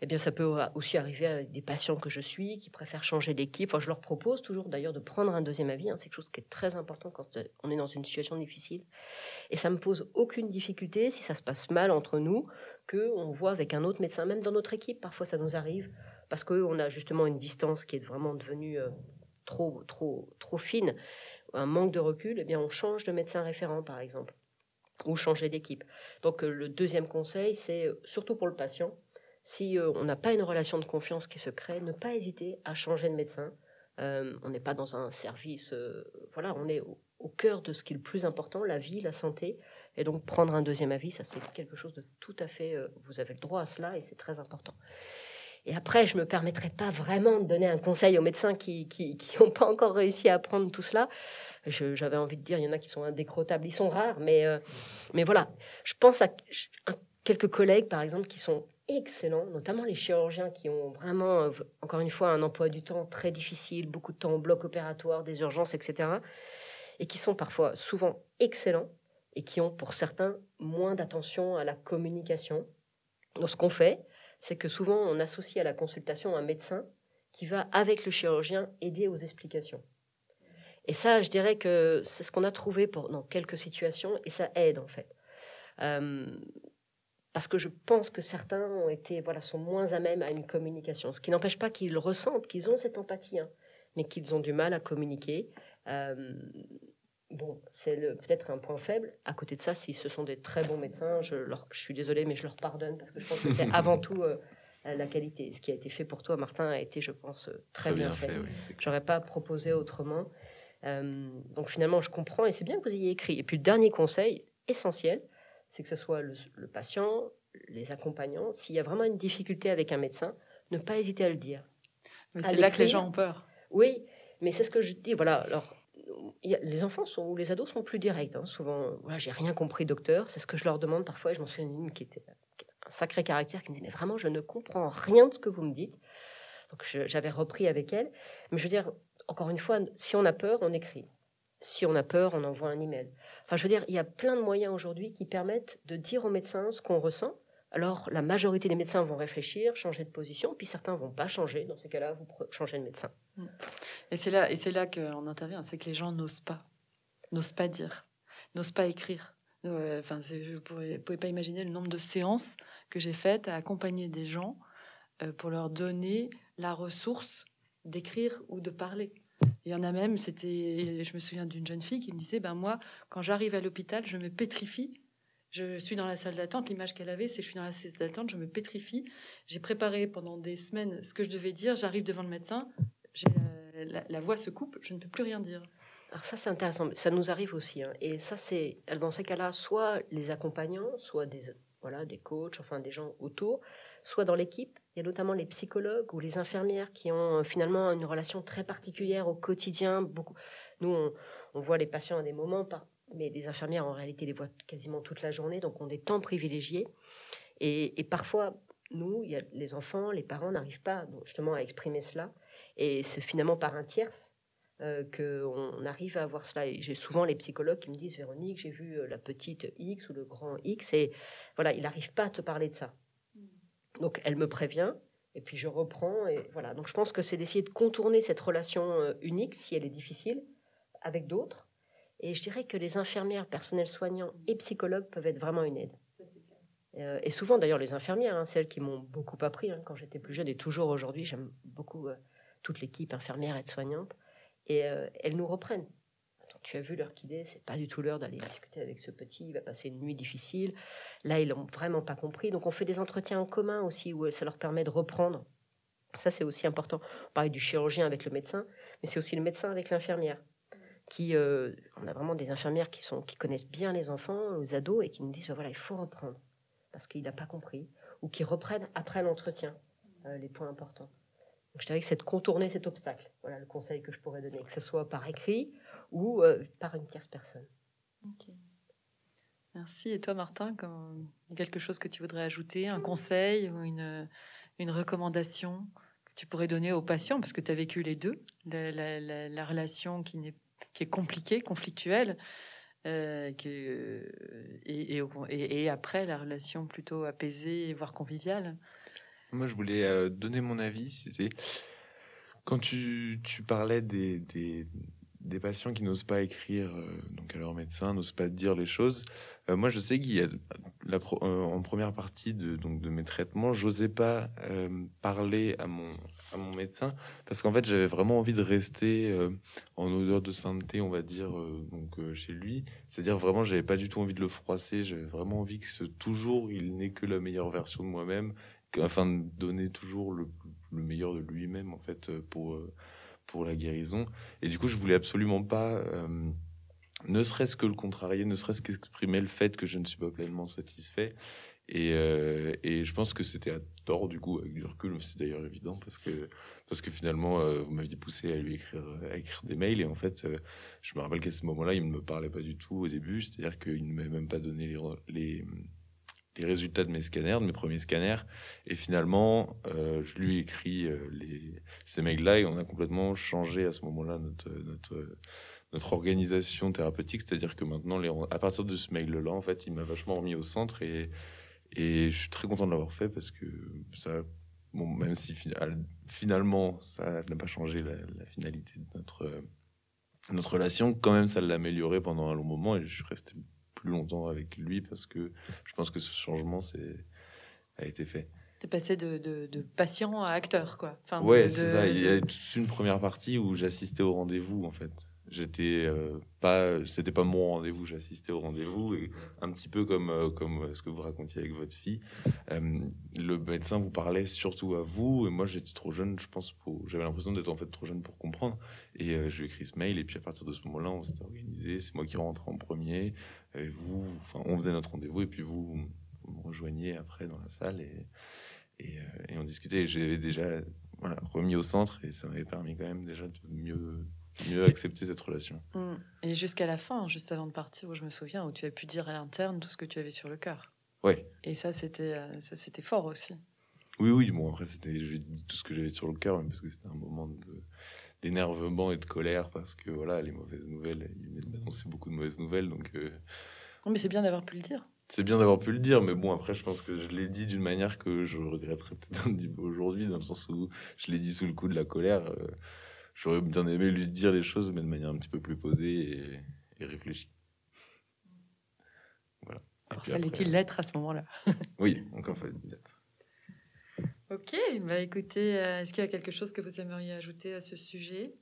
Speaker 3: Eh bien, ça peut aussi arriver avec des patients que je suis qui préfèrent changer d'équipe. Enfin, je leur propose toujours d'ailleurs de prendre un deuxième avis. Hein. C'est quelque chose qui est très important quand euh, on est dans une situation difficile. Et ça me pose aucune difficulté si ça se passe mal entre nous que on voit avec un autre médecin, même dans notre équipe. Parfois, ça nous arrive parce qu'on a justement une distance qui est vraiment devenue euh, trop, trop, trop fine un manque de recul, eh bien, on change de médecin référent, par exemple, ou changer d'équipe. Donc, euh, le deuxième conseil, c'est euh, surtout pour le patient, si euh, on n'a pas une relation de confiance qui se crée, ne pas hésiter à changer de médecin. on n'est pas dans un service, voilà, on est au, au, cœur de ce qui est le plus important, la vie, la santé. Et donc, prendre un deuxième avis, ça, c'est quelque chose de tout à fait. vous avez le droit à cela et c'est très important. Et après, je ne me permettrai pas vraiment de donner un conseil aux médecins qui n'ont pas encore réussi à apprendre tout cela. J'avais envie de dire, il y en a qui sont indécrottables, ils sont rares, mais, euh, mais voilà. Je pense à, quelques collègues, par exemple, qui sont excellents, notamment les chirurgiens qui ont vraiment, euh, encore une fois, un emploi du temps très difficile, beaucoup de temps au bloc opératoire, des urgences, etc. Et qui sont parfois souvent excellents et qui ont pour certains moins d'attention à la communication. Donc ce qu'on fait, c'est que souvent on associe à la consultation un médecin qui va avec le chirurgien aider aux explications. Et ça, je dirais que c'est ce qu'on a trouvé dans quelques situations, et ça aide en fait. Euh, parce que je pense que certains ont été, voilà, sont moins à même à une communication. Ce qui n'empêche pas qu'ils ressentent, qu'ils ont cette empathie, hein, mais qu'ils ont du mal à communiquer. Euh, bon, c'est peut-être un point faible. À côté de ça, si ce sont des très bons médecins, je, leur, je suis désolée, mais je leur pardonne parce que je pense que c'est avant tout euh, la qualité. Ce qui a été fait pour toi, Martin, a été, je pense, très, bien, fait. J'aurais pas proposé autrement. Euh, donc finalement, je comprends et c'est bien que vous ayez écrit. Et puis le dernier conseil essentiel, c'est que ce soit le, patient, les accompagnants, s'il y a vraiment une difficulté avec un médecin, ne pas hésiter à le dire.
Speaker 1: Mais c'est là que les gens ont peur.
Speaker 3: Oui, mais c'est ce que je dis. Voilà, alors les enfants sont, ou les ados sont plus directs. Hein. Souvent, voilà, j'ai rien compris, docteur. C'est ce que je leur demande parfois. je m'en d'une qui était un sacré caractère qui me dit mais vraiment je ne comprends rien de ce que vous me dites. Donc j'avais repris avec elle. Mais je veux dire, encore une fois, si on a peur, on écrit. Si on a peur, on envoie un email. Enfin, je veux dire, il y a plein de moyens aujourd'hui qui permettent de dire au médecin ce qu'on ressent. Alors, la majorité des médecins vont réfléchir, changer de position, puis certains vont pas changer. Dans ces cas-là, vous changez de médecin. Mm.
Speaker 1: Et c'est là, et c'est là qu'on intervient, c'est que les gens n'osent pas, n'osent pas dire, n'osent pas écrire. Euh, enfin, je ne pouvais, pas imaginer le nombre de séances que j'ai faites à accompagner des gens euh, pour leur donner la ressource d'écrire ou de parler. Il y en a même, c'était, je me souviens d'une jeune fille qui me disait, ben moi, quand j'arrive à l'hôpital, je me pétrifie. Je suis dans la salle d'attente. L'image qu'elle avait, c'est je suis dans la salle d'attente, je me pétrifie. J'ai préparé pendant des semaines ce que je devais dire. J'arrive devant le médecin, la, voix se coupe, je ne peux plus rien dire.
Speaker 3: Alors ça, c'est intéressant. Ça nous arrive aussi. Hein. Et ça, c'est dans ces cas-là, soit les accompagnants, soit des voilà des coachs, enfin des gens autour, soit dans l'équipe. Il y a notamment les psychologues ou les infirmières qui ont euh, finalement une relation très particulière au quotidien. Beaucoup. Nous, on, voit les patients à des moments, mais les infirmières, en réalité, les voient quasiment toute la journée, donc ont des temps privilégiés. Et, parfois, nous, il y a les enfants, les parents n'arrivent pas justement à exprimer cela. Et c'est finalement par un tierce euh, qu'on arrive à avoir cela. Et j'ai souvent les psychologues qui me disent Véronique, j'ai vu euh, la petite X ou le grand X, et voilà, il n'arrive pas à te parler de ça. Donc elle me prévient, et puis je reprends, et voilà. Donc je pense que c'est d'essayer de contourner cette relation euh, unique, si elle est difficile, avec d'autres. Et je dirais que les infirmières, personnels soignants et psychologues peuvent être vraiment une aide. Euh, et souvent d'ailleurs les infirmières, hein, celles qui m'ont beaucoup appris hein, quand j'étais plus jeune et toujours aujourd'hui, j'aime beaucoup euh, toute l'équipe infirmière et soignante, et elles nous reprennent tu as vu l'heure qu'il est, c'est pas du tout l'heure d'aller discuter avec ce petit, il va passer une nuit difficile. Là, ils l'ont vraiment pas compris. Donc, on fait des entretiens en commun aussi où ça leur permet de reprendre. Ça, c'est aussi important. On parlait du chirurgien avec le médecin, mais c'est aussi le médecin avec l'infirmière. Qui, euh, on a vraiment des infirmières qui, sont, qui connaissent bien les enfants, les ados, et qui nous disent voilà, il faut reprendre parce qu'il n'a pas compris, ou qui reprennent après l'entretien euh, les points importants. Donc, je dirais que c'est de contourner cet obstacle. Voilà le conseil que je pourrais donner, que ce soit par écrit ou euh, par une tierce personne.
Speaker 1: Merci. Et toi, Martin, quand... quelque chose que tu voudrais ajouter, un conseil ou une, recommandation que tu pourrais donner aux patients, parce que tu as vécu les deux, la, relation qui, est, qui est compliquée, conflictuelle, euh, que, et, après la relation plutôt apaisée, voire conviviale.
Speaker 2: Moi, je voulais euh, donner mon avis. C'était quand tu, tu parlais des, des patients qui n'osent pas écrire euh, donc à leur médecin, n'osent pas dire les choses. Euh, moi, je sais qu'il y a la euh, en première partie de, donc, de mes traitements, j'osais pas parler à mon, à mon médecin parce qu'en fait, j'avais vraiment envie de rester en odeur de sainteté, on va dire, donc chez lui. C'est-à-dire vraiment, j'avais pas du tout envie de le froisser. J'avais vraiment envie que ce, toujours il n'ait que la meilleure version de moi-même, afin de donner toujours le, le meilleur de lui-même en fait pour pour la guérison. Et du coup, je voulais absolument pas, euh, ne serait-ce que le contrarier, ne serait-ce qu'exprimer le fait que je ne suis pas pleinement satisfait. Et, euh, et je pense que c'était à tort, du coup, avec du recul, c'est d'ailleurs évident, parce que, parce que finalement, euh, vous m'aviez poussé à lui écrire, écrire des mails, et en fait, je me rappelle qu'à ce moment-là, il ne me parlait pas du tout au début, c'est-à-dire qu'il ne m'avait même pas donné les, les résultats de mes scanners, de mes premiers scanners. Et finalement, euh, je lui ai écrit euh, les, ces mails-là et on a complètement changé à ce moment-là notre, notre, organisation thérapeutique. C'est-à-dire que maintenant, les, à partir de ce mail-là, en fait, il m'a vachement remis au centre et, et je suis très content de l'avoir fait parce que ça, bon, même si finalement, ça n'a pas changé la, finalité de notre, notre relation, quand même, ça l'a amélioré pendant un long moment et je suis resté plus longtemps avec lui parce que je pense que ce changement c'est, a été fait.
Speaker 1: T'es passé de, de, patient à acteur, quoi.
Speaker 2: Enfin, ouais, c'est ça. Il y a toute une première partie où j'assistais au rendez-vous, en fait. J'étais euh, pas, c'était pas mon rendez-vous, j'assistais au rendez-vous et un petit peu comme euh, comme ce que vous racontiez avec votre fille. Euh, le médecin vous parlait surtout à vous et moi j'étais trop jeune, je pense, pour, j'avais l'impression d'être en fait trop jeune pour comprendre. Et je lui ai écrit ce mail et puis à partir de ce moment-là, on s'était organisé. C'est moi qui rentrais en premier, et vous, enfin, on faisait notre rendez-vous et puis vous, vous me rejoigniez après dans la salle et et, et on discutait. J'avais déjà voilà remis au centre et ça m'avait permis quand même déjà de mieux mieux accepter cette relation.
Speaker 1: Mm. Et jusqu'à la fin, juste avant de partir, où je me souviens, où tu as pu dire à l'interne tout ce que tu avais sur le cœur.
Speaker 2: Oui.
Speaker 1: Et ça, c'était euh, ça, c'était fort aussi.
Speaker 2: Oui, oui. Bon, après, c'était tout ce que j'avais sur le cœur, parce que c'était un moment d'énervement et de colère, parce que voilà, les mauvaises nouvelles, il venait de m'annoncer beaucoup de mauvaises nouvelles, donc. Euh,
Speaker 1: mais c'est bien d'avoir pu le dire.
Speaker 2: C'est bien d'avoir pu le dire, mais bon, après, je pense que je l'ai dit d'une manière que je regretterais peut-être un petit peu aujourd'hui, dans le sens où je l'ai dit sous le coup de la colère. Euh, j'aurais bien aimé lui dire les choses, mais de manière un petit peu plus posée et, réfléchie.
Speaker 1: Voilà. Fallait-il l'être à ce moment-là
Speaker 2: Oui, encore fallait-il l'être.
Speaker 1: Ok, bah écoutez, euh, est-ce qu'il y a quelque chose que vous aimeriez ajouter à ce sujet?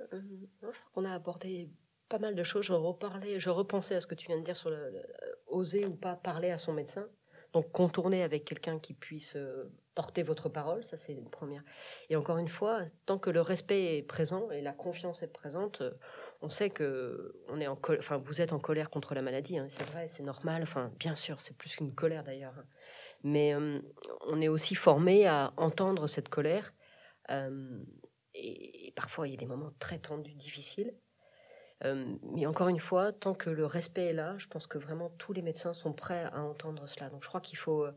Speaker 3: Euh, Je crois qu'on a abordé pas mal de choses. Je repensais à ce que tu viens de dire sur le, oser ou pas parler à son médecin. Donc contourner avec quelqu'un qui puisse euh, porter votre parole, ça c'est une première. Et encore une fois, tant que le respect est présent et la confiance est présente, euh, on sait que on est en enfin vous êtes en colère contre la maladie, hein, c'est vrai, c'est normal. Enfin, bien sûr, c'est plus qu'une colère d'ailleurs, hein. Mais euh, on est aussi formé à entendre cette colère. et, parfois, il y a des moments très tendus, difficiles. Euh, mais encore une fois, tant que le respect est là, je pense que vraiment tous les médecins sont prêts à entendre cela. Donc je crois qu'il faut euh,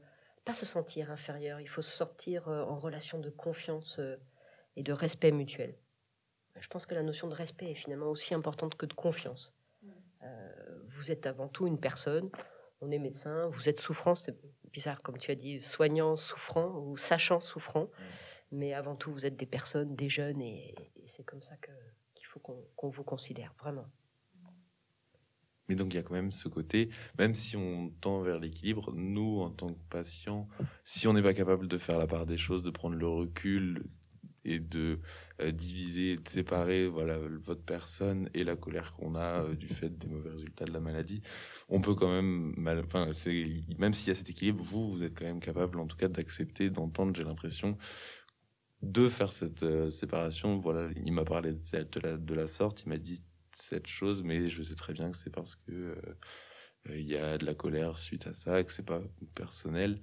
Speaker 3: pas se sentir inférieur, il faut se sortir euh, en relation de confiance et de respect mutuel. Je pense que la notion de respect est finalement aussi importante que de confiance. vous êtes avant tout une personne, on est médecin, vous êtes souffrant, bizarre comme tu as dit, soignant, souffrant ou sachant, souffrant, mais avant tout vous êtes des personnes, des jeunes, et c'est comme ça que, faut qu'on vous considère, vraiment.
Speaker 2: Mais donc il y a quand même ce côté, même si on tend vers l'équilibre, nous en tant que patients, si on n'est pas capable de faire la part des choses, de prendre le recul et de euh, diviser, de séparer voilà votre personne et la colère qu'on a euh, du fait des mauvais résultats de la maladie, on peut quand même, mal, même s'il y a cet équilibre, vous vous êtes quand même capable en tout cas d'accepter, d'entendre, j'ai l'impression, de faire cette euh, séparation. Voilà, il m'a parlé de, la, de la sorte, il m'a dit cette chose, mais je sais très bien que c'est parce que euh, euh, il y a de la colère suite à ça, que c'est pas personnel.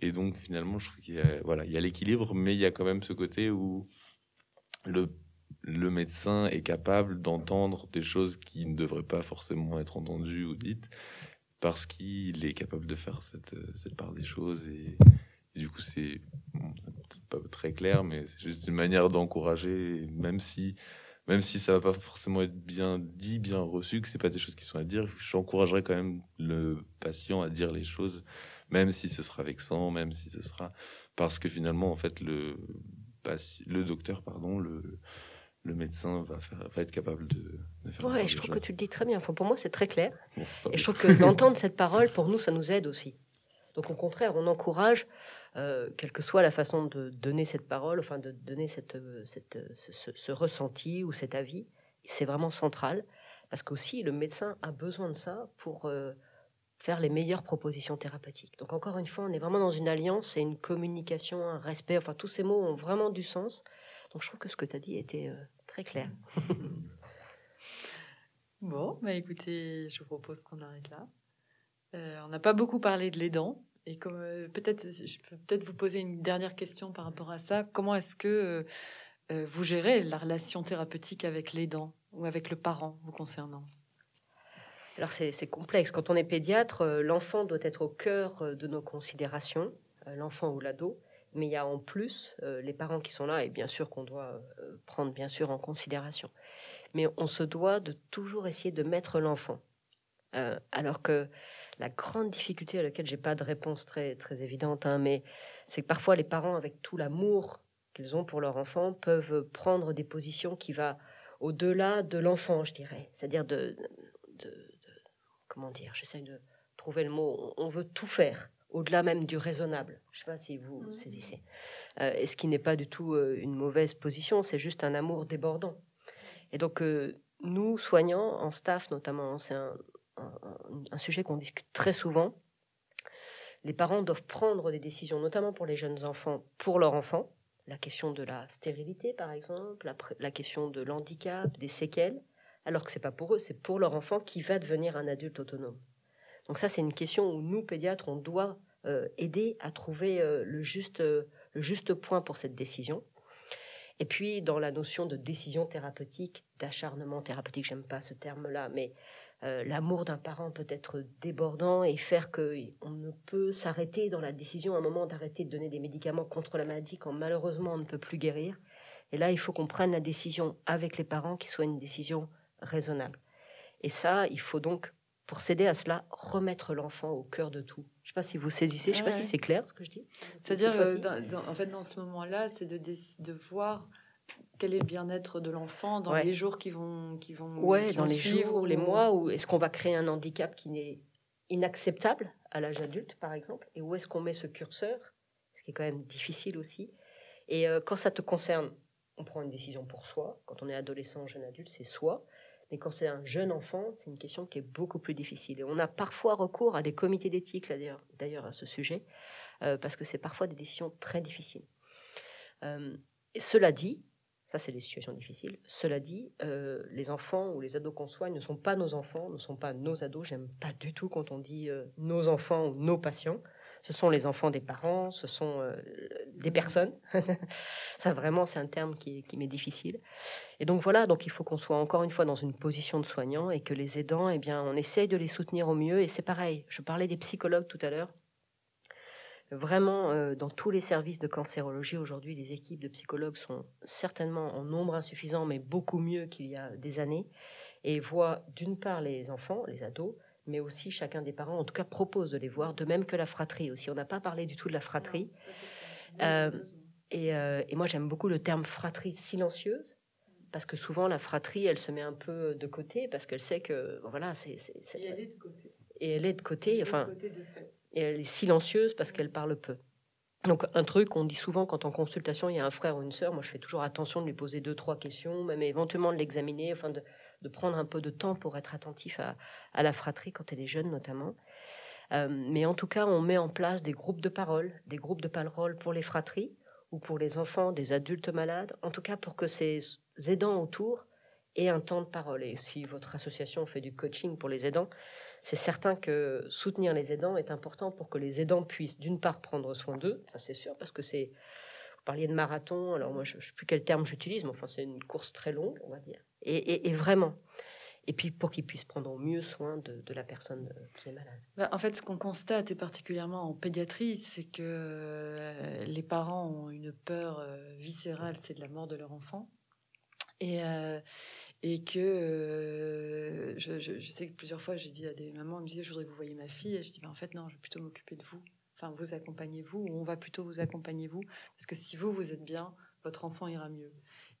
Speaker 2: Et donc finalement, je trouve qu'il y a voilà, il y a l'équilibre, mais il y a quand même ce côté où le le médecin est capable d'entendre des choses qui ne devraient pas forcément être entendues ou dites parce qu'il est capable de faire cette, cette part des choses et, du coup c'est pas très clair, mais c'est juste une manière d'encourager, même si, même si ça va pas forcément être bien dit, bien reçu, que c'est pas des choses qui sont à dire, j'encouragerais quand même le patient à dire les choses, même si ce sera vexant, même si ce sera, parce que finalement, en fait, le, le docteur, pardon, le, le médecin va, faire, va être capable de,
Speaker 3: faire. Ouais, je trouve que tu le dis très bien. Enfin, pour moi, c'est très clair. et je trouve que d'entendre cette parole, pour nous, ça nous aide aussi. Donc, au contraire, on encourage euh, quelle que soit la façon de donner cette parole, enfin de donner cette, euh, cette, euh, ce, ressenti ou cet avis, c'est vraiment central, parce qu'aussi le médecin a besoin de ça pour faire les meilleures propositions thérapeutiques. Donc encore une fois, on est vraiment dans une alliance et une communication, un respect, enfin tous ces mots ont vraiment du sens. Donc je trouve que ce que tu as dit était très clair.
Speaker 1: bon, bah écoutez, je vous propose qu'on arrête là. on n'a pas beaucoup parlé de l'aidant, et comme euh, peut-être, je peux peut-être vous poser une dernière question par rapport à ça. Comment est-ce que euh, euh, vous gérez la relation thérapeutique avec l'aidant ou avec le parent vous concernant?
Speaker 3: Alors c'est complexe. Quand on est pédiatre, l'enfant doit être au cœur de nos considérations, l'enfant ou l'ado. Mais il y a en plus les parents qui sont là et bien sûr qu'on doit prendre bien sûr en considération. Mais on se doit de toujours essayer de mettre l'enfant. alors que la grande difficulté à laquelle j'ai pas de réponse très, très évidente, hein, mais c'est que parfois les parents, avec tout l'amour qu'ils ont pour leur enfant, peuvent prendre des positions qui va au-delà de l'enfant, je dirais. C'est-à-dire de, comment dire, j'essaie de trouver le mot, on veut tout faire, au-delà même du raisonnable. Je ne sais pas si vous mmh. saisissez. Euh, et ce qui n'est pas du tout euh, une mauvaise position, c'est juste un amour débordant. Et donc, euh, nous, soignants, en staff notamment, c'est un, un, sujet qu'on discute très souvent. Les parents doivent prendre des décisions, notamment pour les jeunes enfants, pour leur enfant. La question de la stérilité, par exemple, la, la question de l'handicap, des séquelles, alors que c'est pas pour eux, c'est pour leur enfant qui va devenir un adulte autonome. Donc ça, c'est une question où nous, pédiatres, on doit aider à trouver le juste le juste point pour cette décision. Et puis, dans la notion de décision thérapeutique, d'acharnement thérapeutique, j'aime pas ce terme-là, mais euh, l'amour d'un parent peut être débordant et faire qu'on ne peut s'arrêter dans la décision à un moment d'arrêter de donner des médicaments contre la maladie quand malheureusement on ne peut plus guérir. Et là, il faut qu'on prenne la décision avec les parents qui soit une décision raisonnable. Et ça, il faut donc pour s'aider à cela, remettre l'enfant au cœur de tout. Je ne sais pas si vous saisissez, je ne sais pas si c'est clair ce que je dis.
Speaker 1: C'est-à-dire, euh, en fait, dans ce moment-là, c'est de, de, voir quel est le bien-être de l'enfant dans les jours qui vont qui vont
Speaker 3: ouais dans les jours les mois où est-ce qu'on va créer un handicap qui n'est inacceptable à l'âge adulte par exemple et où est-ce qu'on met ce curseur ce qui est quand même difficile aussi et euh, quand ça te concerne on prend une décision pour soi quand on est adolescent jeune adulte c'est soi mais quand c'est un jeune enfant, c'est une question qui est beaucoup plus difficile. Et on a parfois recours à des comités d'éthique, d'ailleurs, à ce sujet, euh, parce que c'est parfois des décisions très difficiles. Euh, cela dit, ça c'est des situations difficiles, cela dit, euh, les enfants ou les ados qu'on soigne ne sont pas nos enfants, ne sont pas nos ados. J'aime pas du tout quand on dit nos enfants ou nos patients ce sont les enfants des parents, ce sont euh, des personnes. ça vraiment, c'est un terme qui, m'est difficile. Et donc voilà, donc il faut qu'on soit encore une fois dans une position de soignant et que les aidants, eh bien, on essaye de les soutenir au mieux. Et c'est pareil. Je parlais des psychologues tout à l'heure. Vraiment, euh, dans tous les services de cancérologie aujourd'hui, les équipes de psychologues sont certainement en nombre insuffisant, mais beaucoup mieux qu'il y a des années, et voient d'une part les enfants, les ados, mais aussi chacun des parents, en tout cas, propose de les voir, de même que la fratrie aussi. On n'a pas parlé du tout de la fratrie. Euh, euh, et, moi, j'aime beaucoup le terme fratrie silencieuse, parce que souvent, la fratrie, elle se met un peu de côté, parce qu'elle sait que, voilà, c'est...
Speaker 1: Et elle est de côté.
Speaker 3: Et elle est de côté, enfin... et elle est silencieuse parce qu'elle parle peu. Donc, un truc, on dit souvent quand en consultation, il y a un frère ou une sœur, moi, je fais toujours attention de lui poser deux, trois questions, même éventuellement de l'examiner, enfin, de, de prendre un peu de temps pour être attentif à, la fratrie quand elle est jeune notamment. Euh, mais en tout cas, on met en place des groupes de parole, des groupes de parole pour les fratries ou pour les enfants des adultes malades, en tout cas pour que ces aidants autour aient un temps de parole. Et si votre association fait du coaching pour les aidants, c'est certain que soutenir les aidants est important pour que les aidants puissent d'une part prendre soin d'eux, ça c'est sûr, parce que c'est... Vous parliez de marathon, alors moi je ne sais plus quel terme j'utilise, mais enfin c'est une course très longue, on va dire et, vraiment. Et puis pour qu'ils puissent prendre au mieux soin de, la personne euh, qui est malade.
Speaker 1: Bah, en fait, ce qu'on constate, et particulièrement en pédiatrie, c'est que euh, les parents ont une peur euh, viscérale, c'est de la mort de leur enfant. Et, que je, sais que plusieurs fois, j'ai dit à des mamans, elles me disaient, je voudrais que vous voyez ma fille. Et je dis, bah, en fait, non, je vais plutôt m'occuper de vous. Enfin, vous accompagnez vous, ou on va plutôt vous accompagner vous. Parce que si vous, vous êtes bien, votre enfant ira mieux.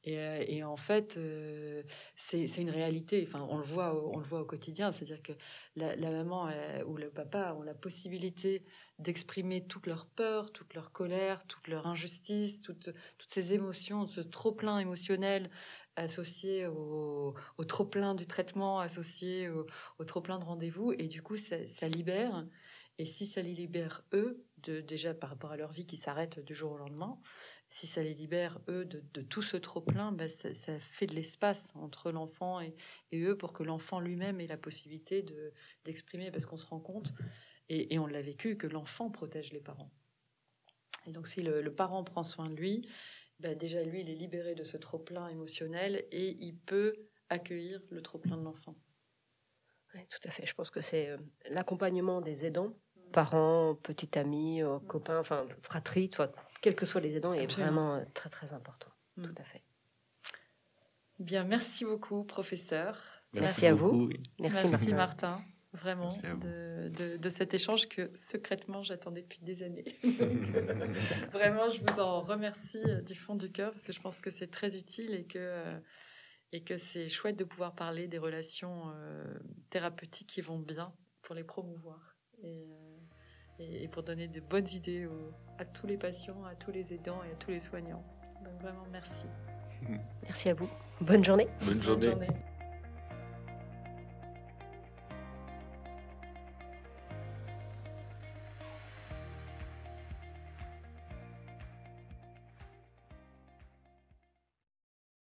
Speaker 1: Euh, et, en fait, euh, c'est une réalité. Enfin, on le voit, on le voit au quotidien. C'est-à-dire que la, maman euh, ou le papa ont la possibilité d'exprimer toute leur peur, toute leur colère, toute leur injustice, toutes, ces émotions, ce trop plein émotionnel associé au, trop plein du traitement, associé au, trop plein de rendez-vous. Et du coup, ça, libère. Et si ça les libère eux, déjà par rapport à leur vie qui s'arrête du jour au lendemain, si ça les libère, eux, de, tout ce trop-plein, ben, ça, fait de l'espace entre l'enfant et, eux pour que l'enfant lui-même ait la possibilité d'exprimer, parce qu'on se rend compte, et, on l'a vécu, que l'enfant protège les parents. Et donc si le, parent prend soin de lui, ben, déjà lui, il est libéré de ce trop-plein émotionnel et il peut accueillir le trop-plein de l'enfant.
Speaker 3: Oui, tout à fait. Je pense que c'est euh, l'accompagnement des aidants, parents, petits amis, euh, copains, enfin fratrie, toi, quels que soient les aidants, est vraiment euh, très très important. Mm. Tout à fait.
Speaker 1: Bien, merci beaucoup, professeur.
Speaker 3: Merci, à vous.
Speaker 1: Merci, Martin. Vraiment, de, de, cet échange que secrètement j'attendais depuis des années. vraiment, je vous en remercie euh, du fond du cœur parce que je pense que c'est très utile et que, et que c'est chouette de pouvoir parler des relations euh, thérapeutiques qui vont bien pour les promouvoir et, et, pour donner de bonnes idées à tous les patients, à tous les aidants et à tous les soignants. Donc vraiment merci.
Speaker 3: Merci à vous. Bonne journée.
Speaker 2: Bonne journée. Bonne journée.